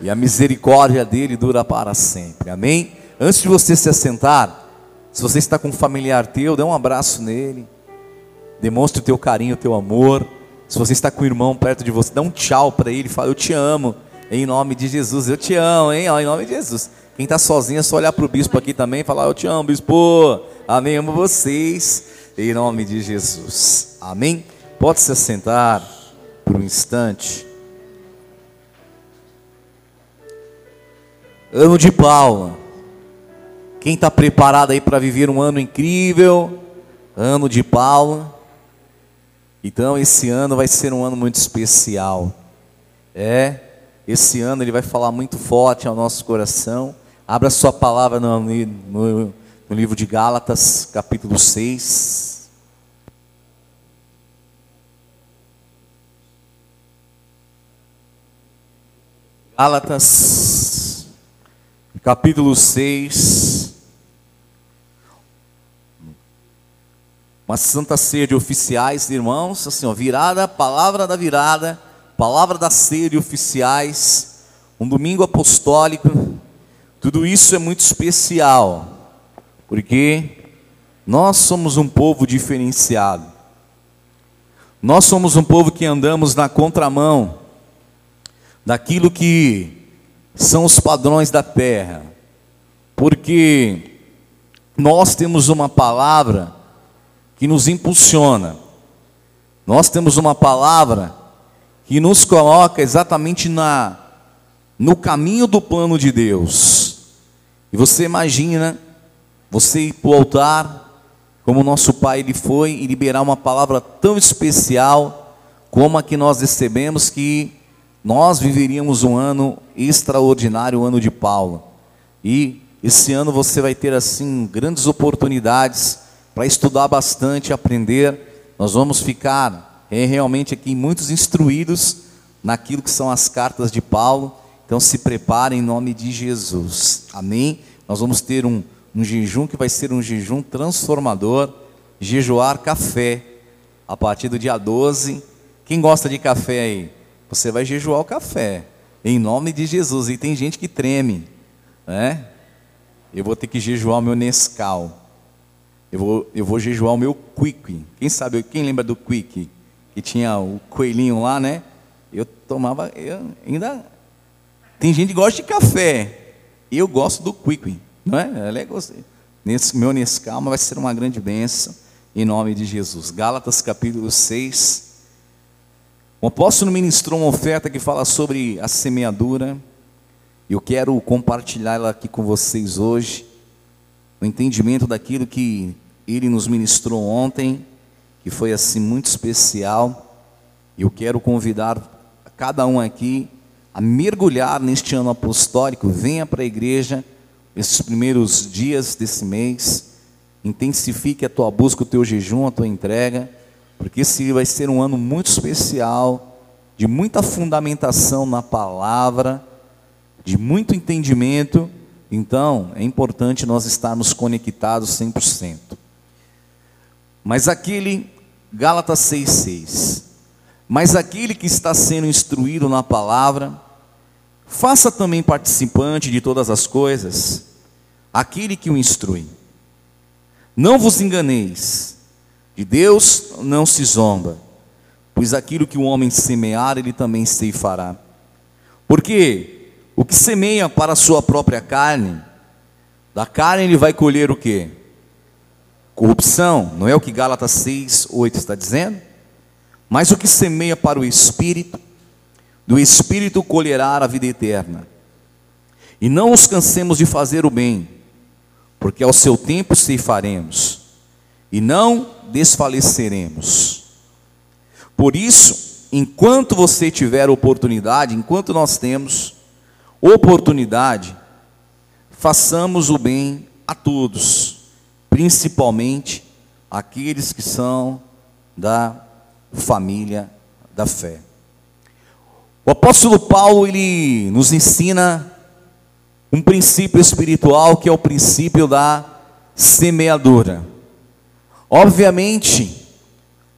e a misericórdia dele dura para sempre. Amém? Antes de você se assentar, se você está com um familiar teu, dê um abraço nele. Demonstre o teu carinho, o teu amor. Se você está com um irmão perto de você, dá um tchau para ele, fala: "Eu te amo". Em nome de Jesus, eu te amo, hein? em nome de Jesus. Quem está sozinho é só olhar para o bispo aqui também e falar: Eu te amo, bispo. Amém. Amo vocês. Em nome de Jesus. Amém. Pode se assentar por um instante. Ano de Paulo. Quem está preparado aí para viver um ano incrível? Ano de Paulo. Então esse ano vai ser um ano muito especial. É, esse ano ele vai falar muito forte ao nosso coração. Abra sua palavra no, no, no livro de Gálatas, capítulo 6. Gálatas, capítulo 6. Uma santa ceia de oficiais, irmãos, assim, ó, virada, palavra da virada, palavra da ceia de oficiais, um domingo apostólico, tudo isso é muito especial, porque nós somos um povo diferenciado, nós somos um povo que andamos na contramão, daquilo que são os padrões da terra, porque nós temos uma palavra que nos impulsiona, nós temos uma palavra que nos coloca exatamente na no caminho do plano de Deus. E você imagina você ir para o altar, como nosso pai ele foi, e liberar uma palavra tão especial como a que nós recebemos, que nós viveríamos um ano extraordinário, o um ano de Paulo. E esse ano você vai ter assim grandes oportunidades para estudar bastante, aprender. Nós vamos ficar é, realmente aqui muitos instruídos naquilo que são as cartas de Paulo. Então se prepare em nome de Jesus. Amém? Nós vamos ter um, um jejum que vai ser um jejum transformador, jejuar café a partir do dia 12. Quem gosta de café aí? Você vai jejuar o café, em nome de Jesus. E tem gente que treme, né? Eu vou ter que jejuar o meu Nescau. Eu vou, eu vou jejuar o meu Quick. Quem sabe, quem lembra do Quick? Que tinha o coelhinho lá, né? Eu tomava, eu ainda. Tem gente que gosta de café. Eu gosto do Quick, não é? Ela é Nesse meu Nescau vai ser uma grande bênção, em nome de Jesus. Gálatas capítulo 6 o apóstolo ministrou uma oferta que fala sobre a semeadura. Eu quero compartilhá-la aqui com vocês hoje. O entendimento daquilo que ele nos ministrou ontem, que foi assim muito especial. Eu quero convidar cada um aqui a mergulhar neste ano apostólico. Venha para a igreja esses primeiros dias desse mês. Intensifique a tua busca, o teu jejum, a tua entrega porque esse vai ser um ano muito especial, de muita fundamentação na palavra, de muito entendimento. Então, é importante nós estarmos conectados 100%. Mas aquele, Gálatas 6,6. Mas aquele que está sendo instruído na palavra, faça também participante de todas as coisas, aquele que o instrui. Não vos enganeis, de Deus não se zomba, pois aquilo que o homem semear, ele também ceifará. Porque o que semeia para a sua própria carne, da carne ele vai colher o que? Corrupção, não é o que Gálatas 6, 8 está dizendo? Mas o que semeia para o Espírito, do Espírito colherá a vida eterna. E não nos cansemos de fazer o bem, porque ao seu tempo ceifaremos e não desfaleceremos. Por isso, enquanto você tiver oportunidade, enquanto nós temos oportunidade, façamos o bem a todos, principalmente aqueles que são da família da fé. O apóstolo Paulo ele nos ensina um princípio espiritual que é o princípio da semeadura. Obviamente,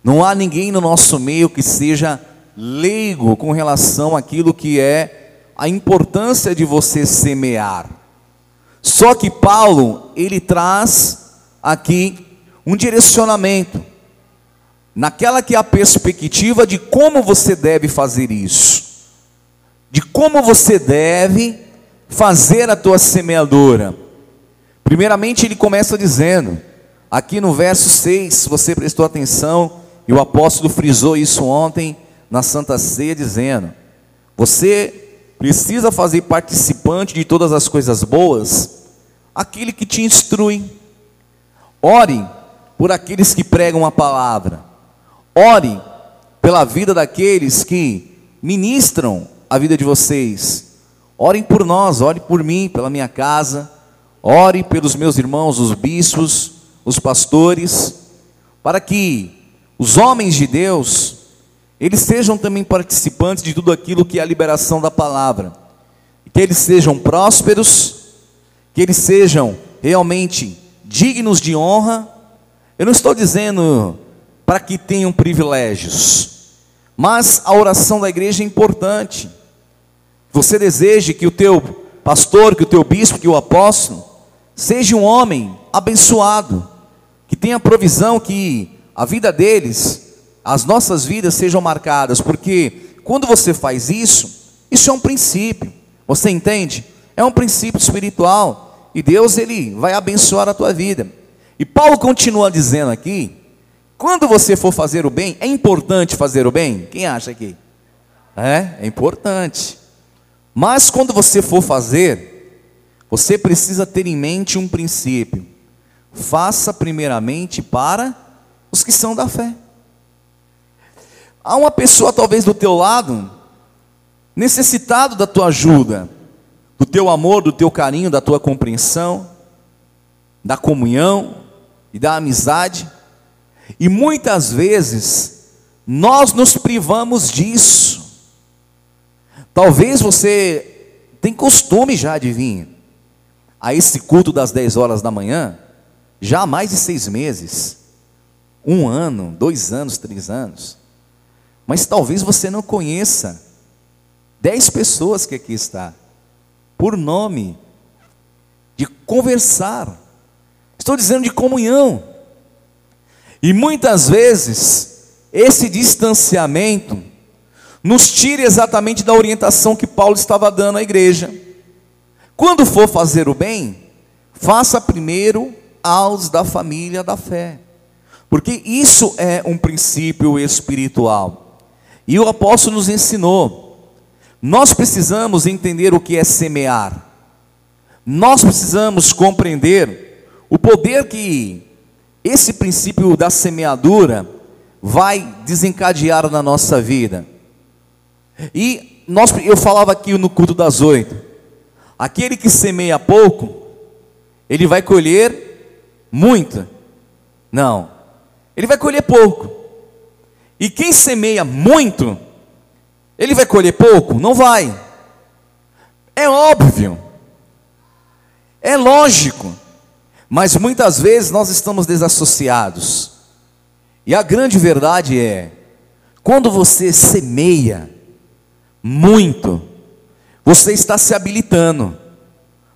não há ninguém no nosso meio que seja leigo com relação àquilo que é a importância de você semear. Só que Paulo, ele traz aqui um direcionamento, naquela que é a perspectiva de como você deve fazer isso, de como você deve fazer a tua semeadura. Primeiramente, ele começa dizendo: Aqui no verso 6, se você prestou atenção, e o apóstolo frisou isso ontem na Santa Ceia, dizendo: Você precisa fazer participante de todas as coisas boas aquele que te instrui. Ore por aqueles que pregam a palavra. Ore pela vida daqueles que ministram a vida de vocês. Orem por nós, orem por mim, pela minha casa, ore pelos meus irmãos, os bispos, os pastores, para que os homens de Deus, eles sejam também participantes de tudo aquilo que é a liberação da palavra, que eles sejam prósperos, que eles sejam realmente dignos de honra. Eu não estou dizendo para que tenham privilégios, mas a oração da igreja é importante. Você deseja que o teu pastor, que o teu bispo, que o apóstolo seja um homem abençoado, que tenha provisão, que a vida deles, as nossas vidas sejam marcadas, porque quando você faz isso, isso é um princípio. Você entende? É um princípio espiritual e Deus ele vai abençoar a tua vida. E Paulo continua dizendo aqui, quando você for fazer o bem, é importante fazer o bem? Quem acha aqui? É, é importante. Mas quando você for fazer, você precisa ter em mente um princípio. Faça primeiramente para os que são da fé. Há uma pessoa talvez do teu lado necessitado da tua ajuda, do teu amor, do teu carinho, da tua compreensão, da comunhão e da amizade. E muitas vezes nós nos privamos disso. Talvez você tem costume já de vir a esse culto das 10 horas da manhã, já há mais de seis meses, um ano, dois anos, três anos. Mas talvez você não conheça dez pessoas que aqui está, por nome, de conversar. Estou dizendo de comunhão. E muitas vezes, esse distanciamento nos tira exatamente da orientação que Paulo estava dando à igreja. Quando for fazer o bem, faça primeiro aos da família da fé, porque isso é um princípio espiritual. E o apóstolo nos ensinou. Nós precisamos entender o que é semear. Nós precisamos compreender o poder que esse princípio da semeadura vai desencadear na nossa vida. E nós, eu falava aqui no culto das oito: aquele que semeia pouco, ele vai colher muito. Não, ele vai colher pouco. E quem semeia muito, ele vai colher pouco? Não vai. É óbvio. É lógico. Mas muitas vezes nós estamos desassociados. E a grande verdade é: quando você semeia, muito, você está se habilitando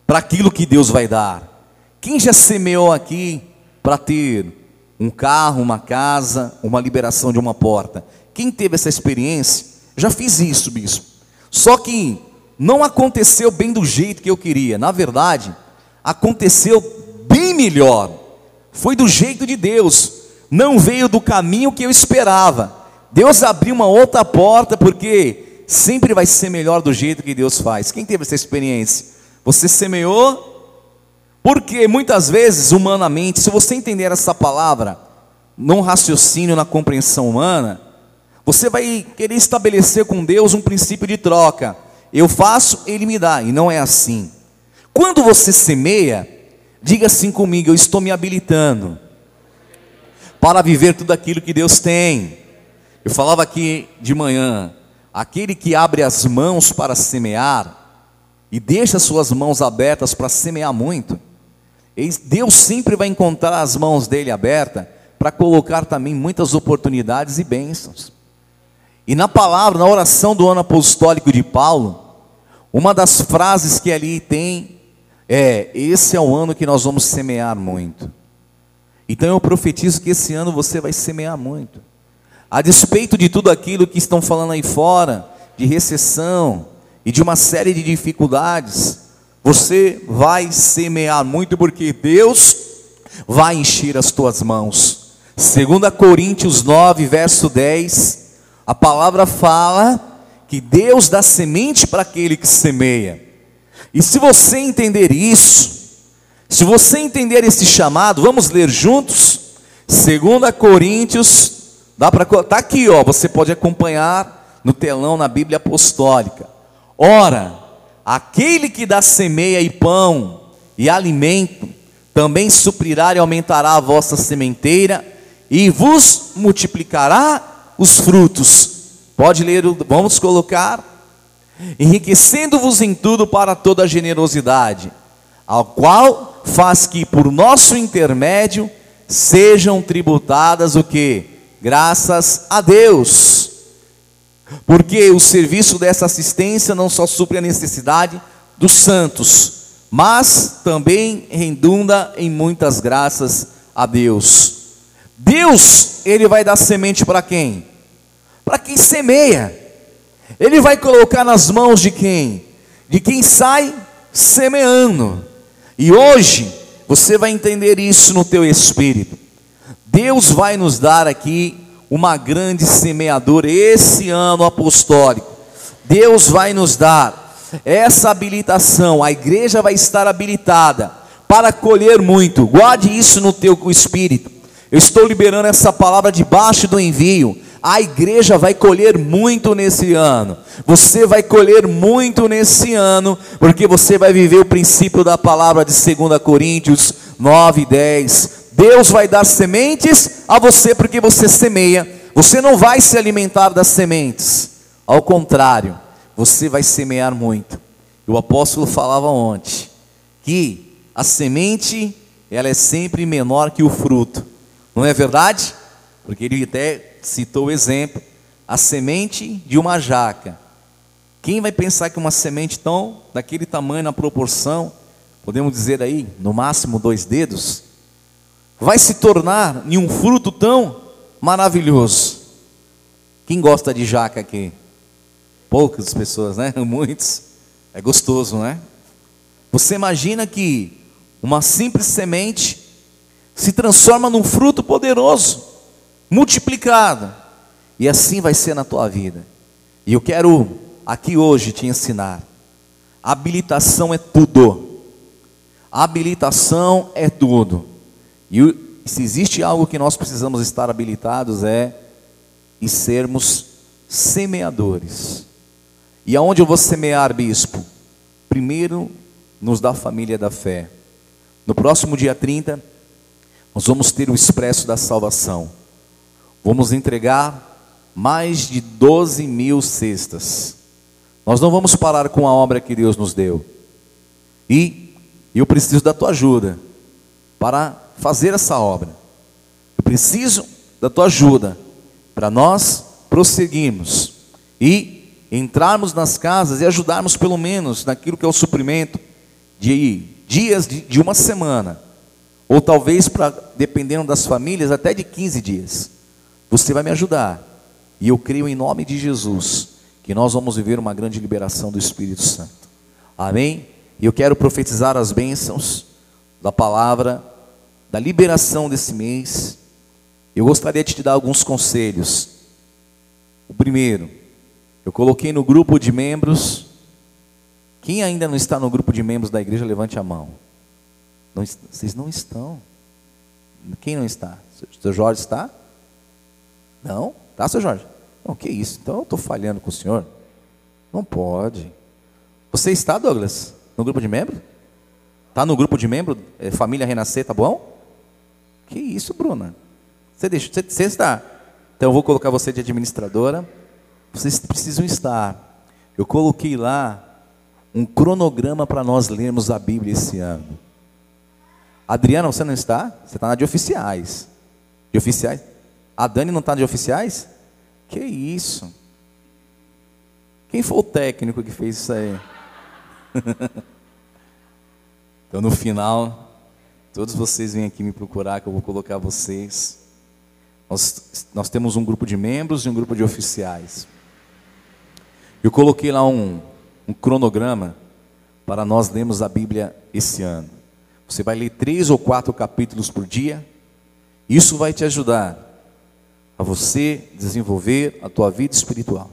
para aquilo que Deus vai dar. Quem já semeou aqui para ter um carro, uma casa, uma liberação de uma porta? Quem teve essa experiência? Já fiz isso, bispo. Só que não aconteceu bem do jeito que eu queria. Na verdade, aconteceu bem melhor. Foi do jeito de Deus. Não veio do caminho que eu esperava. Deus abriu uma outra porta porque sempre vai ser melhor do jeito que Deus faz. Quem teve essa experiência? Você semeou? Porque muitas vezes, humanamente, se você entender essa palavra, num raciocínio, na compreensão humana, você vai querer estabelecer com Deus um princípio de troca. Eu faço, Ele me dá, e não é assim. Quando você semeia, diga assim comigo: eu estou me habilitando para viver tudo aquilo que Deus tem. Eu falava aqui de manhã, Aquele que abre as mãos para semear e deixa suas mãos abertas para semear muito, Deus sempre vai encontrar as mãos dele abertas para colocar também muitas oportunidades e bênçãos. E na palavra, na oração do ano apostólico de Paulo, uma das frases que ali tem é: Esse é o ano que nós vamos semear muito. Então eu profetizo que esse ano você vai semear muito a despeito de tudo aquilo que estão falando aí fora, de recessão e de uma série de dificuldades, você vai semear muito porque Deus vai encher as tuas mãos. 2 Coríntios 9, verso 10, a palavra fala que Deus dá semente para aquele que semeia. E se você entender isso, se você entender esse chamado, vamos ler juntos? 2 Coríntios Dá para tá aqui, ó, você pode acompanhar no telão na Bíblia Apostólica. Ora, aquele que dá semeia e pão e alimento, também suprirá e aumentará a vossa sementeira e vos multiplicará os frutos. Pode ler, vamos colocar enriquecendo-vos em tudo para toda generosidade, ao qual faz que por nosso intermédio sejam tributadas o que? Graças a Deus. Porque o serviço dessa assistência não só supre a necessidade dos santos, mas também redunda em muitas graças a Deus. Deus, ele vai dar semente para quem? Para quem semeia. Ele vai colocar nas mãos de quem? De quem sai semeando. E hoje você vai entender isso no teu espírito. Deus vai nos dar aqui uma grande semeadora esse ano apostólico. Deus vai nos dar essa habilitação, a igreja vai estar habilitada para colher muito. Guarde isso no teu espírito. Eu estou liberando essa palavra debaixo do envio. A igreja vai colher muito nesse ano. Você vai colher muito nesse ano, porque você vai viver o princípio da palavra de 2 Coríntios 9 e 10. Deus vai dar sementes a você porque você semeia. Você não vai se alimentar das sementes. Ao contrário, você vai semear muito. O apóstolo falava ontem que a semente ela é sempre menor que o fruto. Não é verdade? Porque ele até citou o exemplo, a semente de uma jaca. Quem vai pensar que uma semente tão daquele tamanho na proporção, podemos dizer aí, no máximo dois dedos, vai se tornar em um fruto tão maravilhoso? Quem gosta de jaca aqui? Poucas pessoas, né? Muitos. É gostoso, né? Você imagina que uma simples semente se transforma num fruto poderoso multiplicado. E assim vai ser na tua vida. E eu quero aqui hoje te ensinar. Habilitação é tudo. Habilitação é tudo. E se existe algo que nós precisamos estar habilitados é e sermos semeadores. E aonde eu vou semear, bispo? Primeiro, nos da família da fé. No próximo dia 30, nós vamos ter o expresso da salvação. Vamos entregar mais de 12 mil cestas. Nós não vamos parar com a obra que Deus nos deu. E eu preciso da tua ajuda para fazer essa obra. Eu preciso da tua ajuda para nós prosseguirmos e entrarmos nas casas e ajudarmos pelo menos naquilo que é o suprimento de dias de, de uma semana, ou talvez para dependendo das famílias até de 15 dias. Você vai me ajudar. E eu creio em nome de Jesus que nós vamos viver uma grande liberação do Espírito Santo. Amém? E eu quero profetizar as bênçãos da palavra, da liberação desse mês. Eu gostaria de te dar alguns conselhos. O primeiro, eu coloquei no grupo de membros. Quem ainda não está no grupo de membros da igreja, levante a mão. Não, vocês não estão. Quem não está? Seu Jorge está? Não, tá, seu Jorge? Não, que isso? Então eu estou falhando com o senhor? Não pode. Você está, Douglas, no grupo de membros? Está no grupo de membros? É, família Renascer, tá bom? Que isso, Bruna? Você, deixa, você, você está. Então eu vou colocar você de administradora. Vocês precisam estar. Eu coloquei lá um cronograma para nós lermos a Bíblia esse ano. Adriana, você não está? Você está na de oficiais. De oficiais? A Dani não está de oficiais? Que isso? Quem foi o técnico que fez isso aí? então no final, todos vocês vêm aqui me procurar que eu vou colocar vocês. Nós, nós temos um grupo de membros e um grupo de oficiais. Eu coloquei lá um, um cronograma para nós lermos a Bíblia esse ano. Você vai ler três ou quatro capítulos por dia. Isso vai te ajudar a você desenvolver a tua vida espiritual.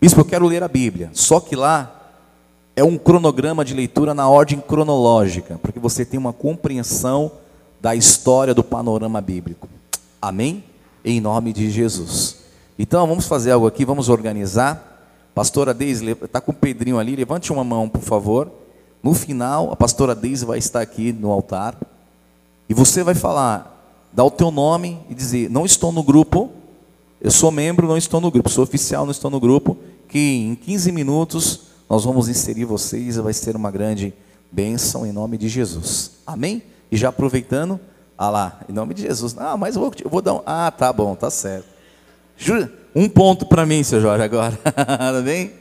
Bispo, eu quero ler a Bíblia, só que lá é um cronograma de leitura na ordem cronológica, porque você tem uma compreensão da história do panorama bíblico. Amém? em nome de Jesus. Então vamos fazer algo aqui, vamos organizar. Pastora Deise, está com o Pedrinho ali, levante uma mão, por favor. No final, a pastora Deise vai estar aqui no altar. E você vai falar, dar o teu nome e dizer: Não estou no grupo, eu sou membro, não estou no grupo, sou oficial, não estou no grupo. Que em 15 minutos nós vamos inserir vocês e vai ser uma grande bênção em nome de Jesus. Amém? E já aproveitando, ah lá, em nome de Jesus. Ah, mas eu vou, eu vou dar um. Ah, tá bom, tá certo. Um ponto para mim, seu Jorge, agora. tá bem?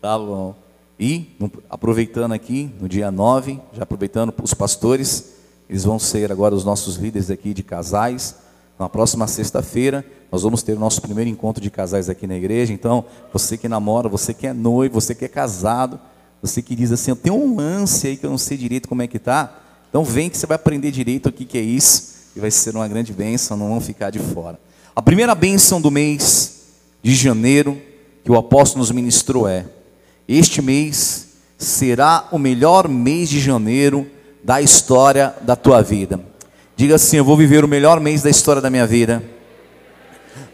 Tá bom. E, aproveitando aqui, no dia 9, já aproveitando os pastores, eles vão ser agora os nossos líderes aqui de casais. Na próxima sexta-feira, nós vamos ter o nosso primeiro encontro de casais aqui na igreja. Então, você que namora, você que é noivo, você que é casado, você que diz assim, eu tenho um lance aí que eu não sei direito como é que tá. Então, vem que você vai aprender direito o que, que é isso. E vai ser uma grande bênção, não vão ficar de fora. A primeira bênção do mês de janeiro que o apóstolo nos ministrou é: Este mês será o melhor mês de janeiro da história da tua vida. Diga assim: Eu vou viver o melhor mês da história da minha vida.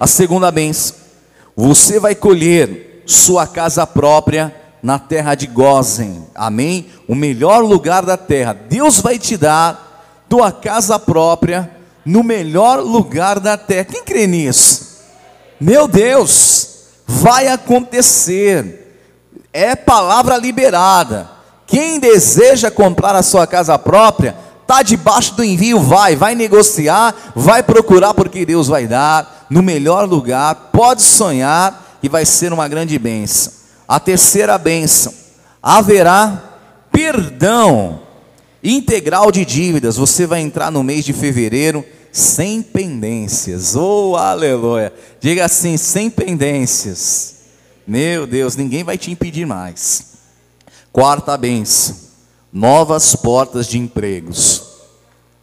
A segunda bênção: Você vai colher sua casa própria na terra de Gozen. Amém? O melhor lugar da terra. Deus vai te dar tua casa própria no melhor lugar da terra. Quem crê nisso? Meu Deus, vai acontecer. É palavra liberada. Quem deseja comprar a sua casa própria, está debaixo do envio, vai, vai negociar, vai procurar, porque Deus vai dar no melhor lugar. Pode sonhar e vai ser uma grande bênção. A terceira bênção: haverá perdão integral de dívidas. Você vai entrar no mês de fevereiro sem pendências. Oh, aleluia! Diga assim: sem pendências. Meu Deus, ninguém vai te impedir mais. Quarta benção: novas portas de empregos.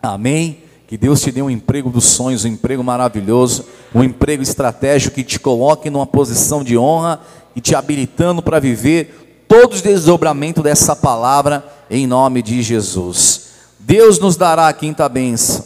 Amém? Que Deus te dê um emprego dos sonhos, um emprego maravilhoso, um emprego estratégico que te coloque numa posição de honra e te habilitando para viver todos os desdobramentos dessa palavra em nome de Jesus. Deus nos dará a quinta bênção,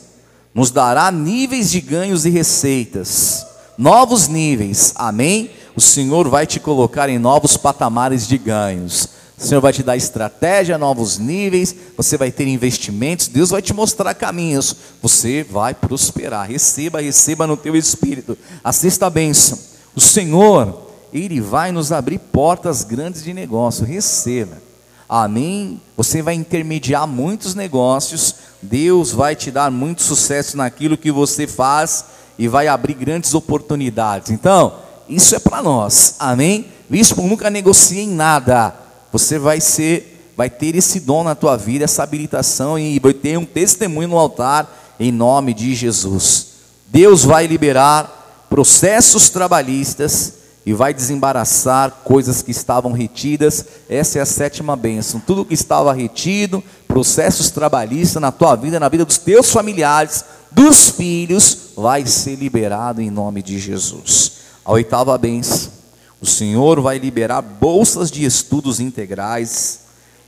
nos dará níveis de ganhos e receitas, novos níveis, amém? O Senhor vai te colocar em novos patamares de ganhos. O Senhor vai te dar estratégia, novos níveis, você vai ter investimentos, Deus vai te mostrar caminhos, você vai prosperar. Receba, receba no teu espírito. A sexta bênção, o Senhor, Ele vai nos abrir portas grandes de negócio. Receba. Amém? Você vai intermediar muitos negócios, Deus vai te dar muito sucesso naquilo que você faz e vai abrir grandes oportunidades. Então, isso é para nós. Amém? Bispo, nunca negociei nada. Você vai ser, vai ter esse dom na tua vida, essa habilitação e vai ter um testemunho no altar em nome de Jesus. Deus vai liberar processos trabalhistas e vai desembaraçar coisas que estavam retidas. Essa é a sétima bênção. Tudo que estava retido, processos trabalhistas na tua vida, na vida dos teus familiares, dos filhos, vai ser liberado em nome de Jesus. A oitava bênção. O Senhor vai liberar bolsas de estudos integrais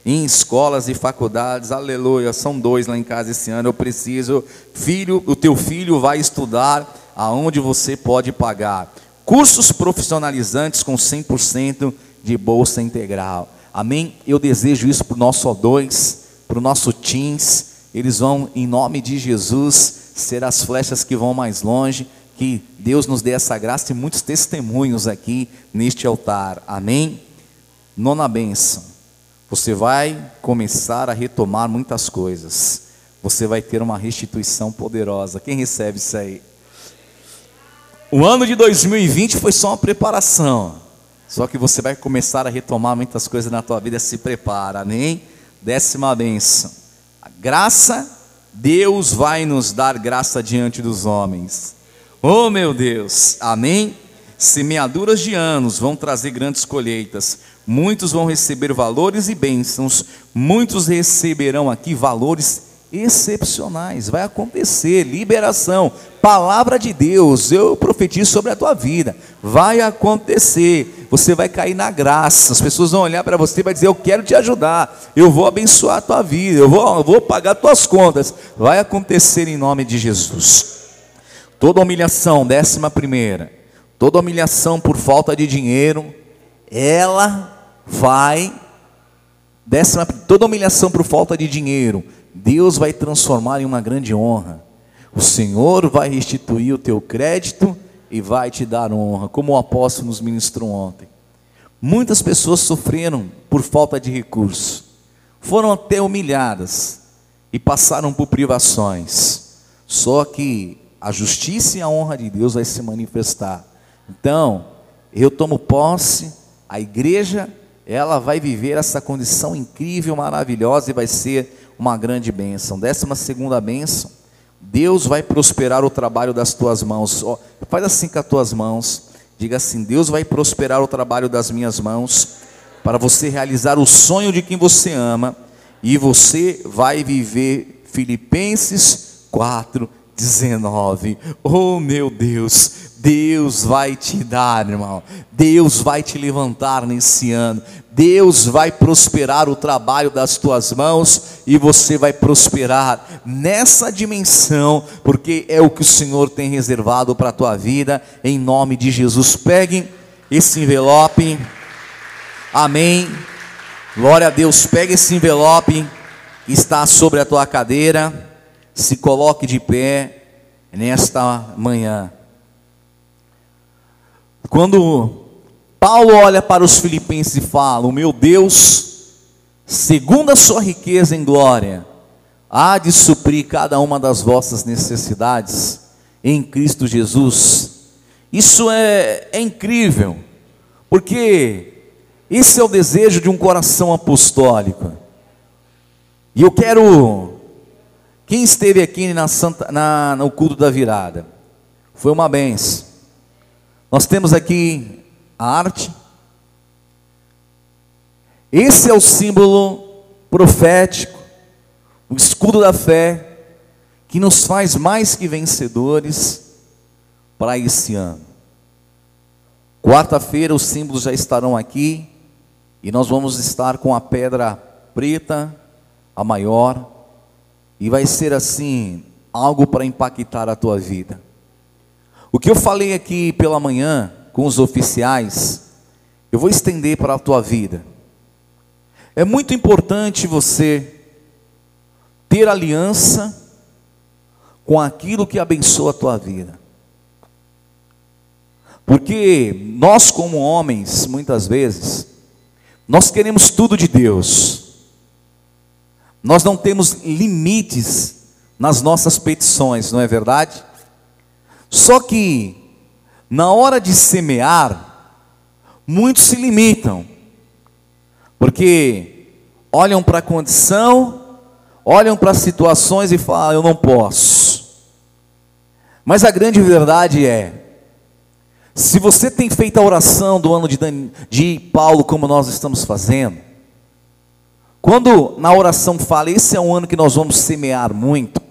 em escolas e faculdades. Aleluia. São dois lá em casa esse ano. Eu preciso. Filho, o teu filho vai estudar aonde você pode pagar cursos profissionalizantes com 100% de bolsa integral. Amém? Eu desejo isso para o nosso O2, para o nosso Teams. Eles vão, em nome de Jesus, ser as flechas que vão mais longe. Que Deus nos dê essa graça e muitos testemunhos aqui neste altar. Amém? Nona benção. Você vai começar a retomar muitas coisas. Você vai ter uma restituição poderosa. Quem recebe isso aí? O ano de 2020 foi só uma preparação. Só que você vai começar a retomar muitas coisas na tua vida, se prepara, amém? Décima benção. A graça, Deus vai nos dar graça diante dos homens. Oh meu Deus, amém? Semeaduras de anos vão trazer grandes colheitas. Muitos vão receber valores e bênçãos. Muitos receberão aqui valores excepcionais. Vai acontecer liberação, palavra de Deus. Eu profetizo sobre a tua vida. Vai acontecer. Você vai cair na graça. As pessoas vão olhar para você e vai dizer: "Eu quero te ajudar. Eu vou abençoar a tua vida. Eu vou, eu vou pagar tuas contas." Vai acontecer em nome de Jesus. Toda humilhação, décima primeira, toda humilhação por falta de dinheiro, ela vai, décima, toda humilhação por falta de dinheiro, Deus vai transformar em uma grande honra. O Senhor vai restituir o teu crédito e vai te dar honra, como o apóstolo nos ministrou ontem. Muitas pessoas sofreram por falta de recursos, foram até humilhadas e passaram por privações. Só que a justiça e a honra de Deus vai se manifestar. Então, eu tomo posse, a igreja, ela vai viver essa condição incrível, maravilhosa e vai ser uma grande bênção. Décima segunda bênção, Deus vai prosperar o trabalho das tuas mãos. Oh, faz assim com as tuas mãos. Diga assim: Deus vai prosperar o trabalho das minhas mãos para você realizar o sonho de quem você ama e você vai viver Filipenses 4, 19. Oh meu Deus, Deus vai te dar, irmão. Deus vai te levantar nesse ano. Deus vai prosperar o trabalho das tuas mãos e você vai prosperar nessa dimensão, porque é o que o Senhor tem reservado para a tua vida, em nome de Jesus. Pegue esse envelope, amém. Glória a Deus, pegue esse envelope que está sobre a tua cadeira, se coloque de pé nesta manhã. Quando Paulo olha para os filipenses e fala: O meu Deus, segundo a sua riqueza em glória, há de suprir cada uma das vossas necessidades em Cristo Jesus. Isso é, é incrível, porque esse é o desejo de um coração apostólico. E eu quero. Quem esteve aqui na Santa, na, no culto da virada? Foi uma benção. Nós temos aqui a arte. Esse é o símbolo profético, o escudo da fé, que nos faz mais que vencedores para esse ano. Quarta-feira os símbolos já estarão aqui e nós vamos estar com a pedra preta, a maior, e vai ser assim algo para impactar a tua vida. O que eu falei aqui pela manhã com os oficiais, eu vou estender para a tua vida. É muito importante você ter aliança com aquilo que abençoa a tua vida. Porque nós, como homens, muitas vezes, nós queremos tudo de Deus. Nós não temos limites nas nossas petições, não é verdade? Só que na hora de semear, muitos se limitam, porque olham para a condição, olham para as situações e falam: eu não posso. Mas a grande verdade é, se você tem feito a oração do ano de, de Paulo, como nós estamos fazendo, quando na oração fala, esse é um ano que nós vamos semear muito,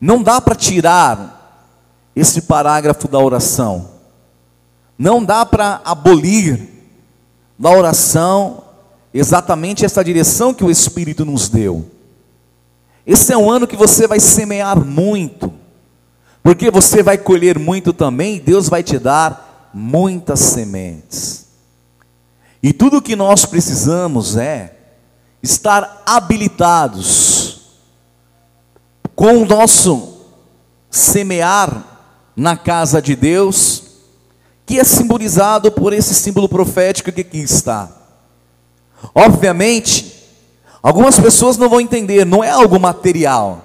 não dá para tirar esse parágrafo da oração. Não dá para abolir da oração exatamente essa direção que o Espírito nos deu. Esse é um ano que você vai semear muito, porque você vai colher muito também, e Deus vai te dar muitas sementes. E tudo o que nós precisamos é estar habilitados com o nosso semear na casa de Deus, que é simbolizado por esse símbolo profético que aqui está. Obviamente, algumas pessoas não vão entender, não é algo material,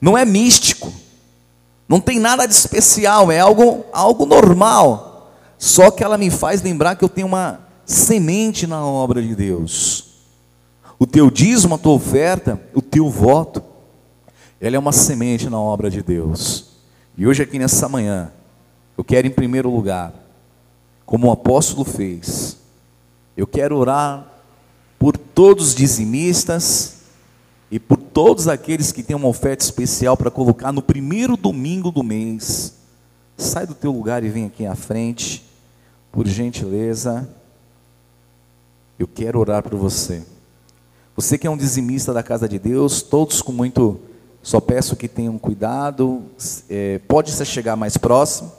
não é místico, não tem nada de especial, é algo, algo normal. Só que ela me faz lembrar que eu tenho uma semente na obra de Deus. O teu dízimo, a tua oferta, o teu voto, ela é uma semente na obra de Deus. E hoje, aqui nessa manhã, eu quero, em primeiro lugar, como o apóstolo fez, eu quero orar por todos os dizimistas e por todos aqueles que têm uma oferta especial para colocar no primeiro domingo do mês. Sai do teu lugar e vem aqui à frente, por gentileza. Eu quero orar por você. Você que é um dizimista da casa de Deus, todos com muito Só peço que tenham cuidado. É, pode se chegar mais próximo.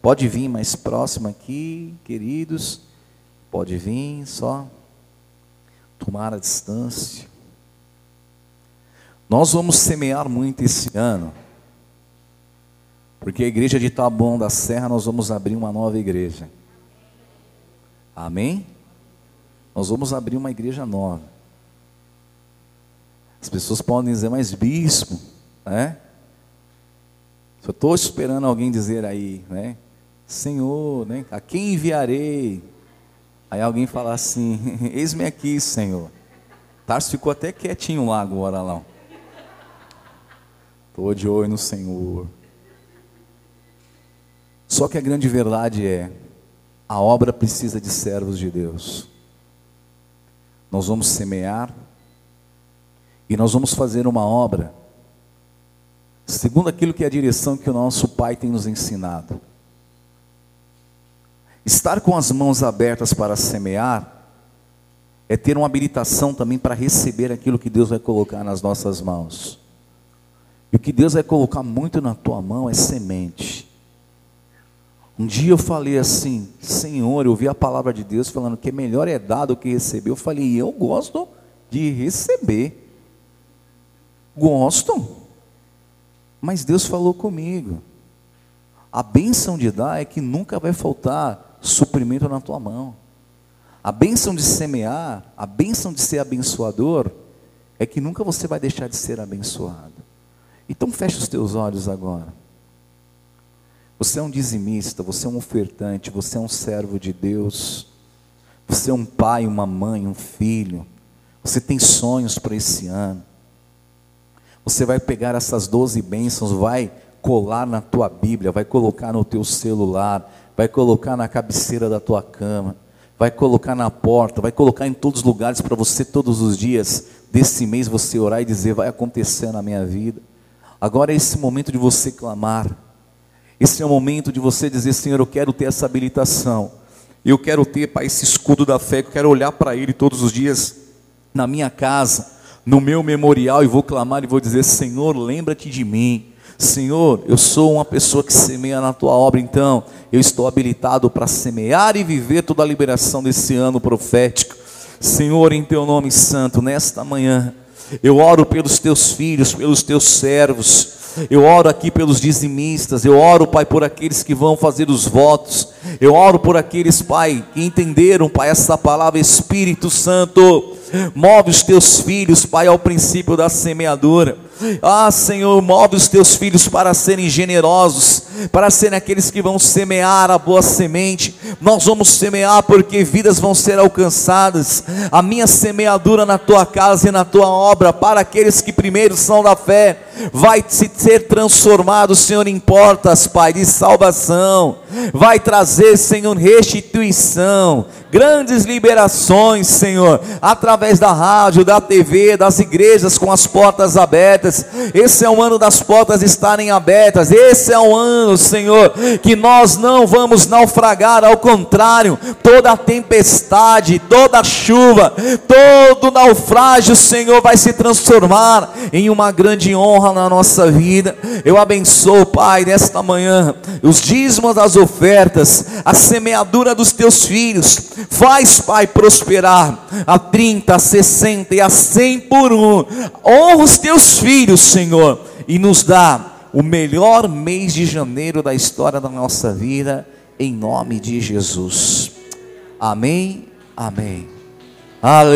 Pode vir mais próximo aqui, queridos. Pode vir, só tomar a distância. Nós vamos semear muito esse ano. Porque a igreja de Taboão da Serra nós vamos abrir uma nova igreja. Amém? Nós vamos abrir uma igreja nova. As pessoas podem dizer, mas bispo, né? Eu estou esperando alguém dizer aí, né? Senhor, né? a quem enviarei? Aí alguém fala assim: Eis-me aqui, Senhor. Tarso ficou até quietinho lá agora lá. Estou de olho no Senhor. Só que a grande verdade é: a obra precisa de servos de Deus. Nós vamos semear e nós vamos fazer uma obra segundo aquilo que é a direção que o nosso Pai tem nos ensinado. Estar com as mãos abertas para semear é ter uma habilitação também para receber aquilo que Deus vai colocar nas nossas mãos. E o que Deus vai colocar muito na tua mão é semente. Um dia eu falei assim, Senhor, eu ouvi a palavra de Deus falando que melhor é dar do que receber. Eu falei, eu gosto de receber. Gosto. Mas Deus falou comigo. A bênção de dar é que nunca vai faltar suprimento na tua mão. A bênção de semear, a bênção de ser abençoador, é que nunca você vai deixar de ser abençoado. Então feche os teus olhos agora. Você é um dizimista, você é um ofertante, você é um servo de Deus. Você é um pai, uma mãe, um filho. Você tem sonhos para esse ano. Você vai pegar essas doze bênçãos, vai colar na tua Bíblia, vai colocar no teu celular, vai colocar na cabeceira da tua cama, vai colocar na porta, vai colocar em todos os lugares para você todos os dias desse mês você orar e dizer: vai acontecer na minha vida. Agora é esse momento de você clamar. Esse é o momento de você dizer: Senhor, eu quero ter essa habilitação. Eu quero ter, Pai, esse escudo da fé. Eu quero olhar para Ele todos os dias na minha casa, no meu memorial e vou clamar e vou dizer: Senhor, lembra-te de mim. Senhor, eu sou uma pessoa que semeia na tua obra, então eu estou habilitado para semear e viver toda a liberação desse ano profético. Senhor, em teu nome santo, nesta manhã, eu oro pelos teus filhos, pelos teus servos, eu oro aqui pelos dizimistas, eu oro, Pai, por aqueles que vão fazer os votos, eu oro por aqueles, Pai, que entenderam, Pai, essa palavra Espírito Santo, move os teus filhos, Pai, ao princípio da semeadura. Ah, Senhor, move os teus filhos para serem generosos, para serem aqueles que vão semear a boa semente. Nós vamos semear porque vidas vão ser alcançadas. A minha semeadura na tua casa e na tua obra, para aqueles que primeiro são da fé, vai se ser transformado, Senhor, em portas, Pai, de salvação. Vai trazer, Senhor, restituição, grandes liberações, Senhor, através da rádio, da TV, das igrejas com as portas abertas. Esse é o ano das portas estarem abertas. Esse é o ano, Senhor, que nós não vamos naufragar, ao contrário, toda tempestade, toda chuva, todo naufrágio, Senhor, vai se transformar em uma grande honra na nossa vida. Eu abençoo, Pai, nesta manhã, os dízimos das ofertas, a semeadura dos teus filhos Faz, Pai, prosperar a 30, a 60 e a 100 por um. Honra os teus filhos, Senhor, e nos dá o melhor mês de janeiro da história da nossa vida, em nome de Jesus. Amém. Amém. Aleluia.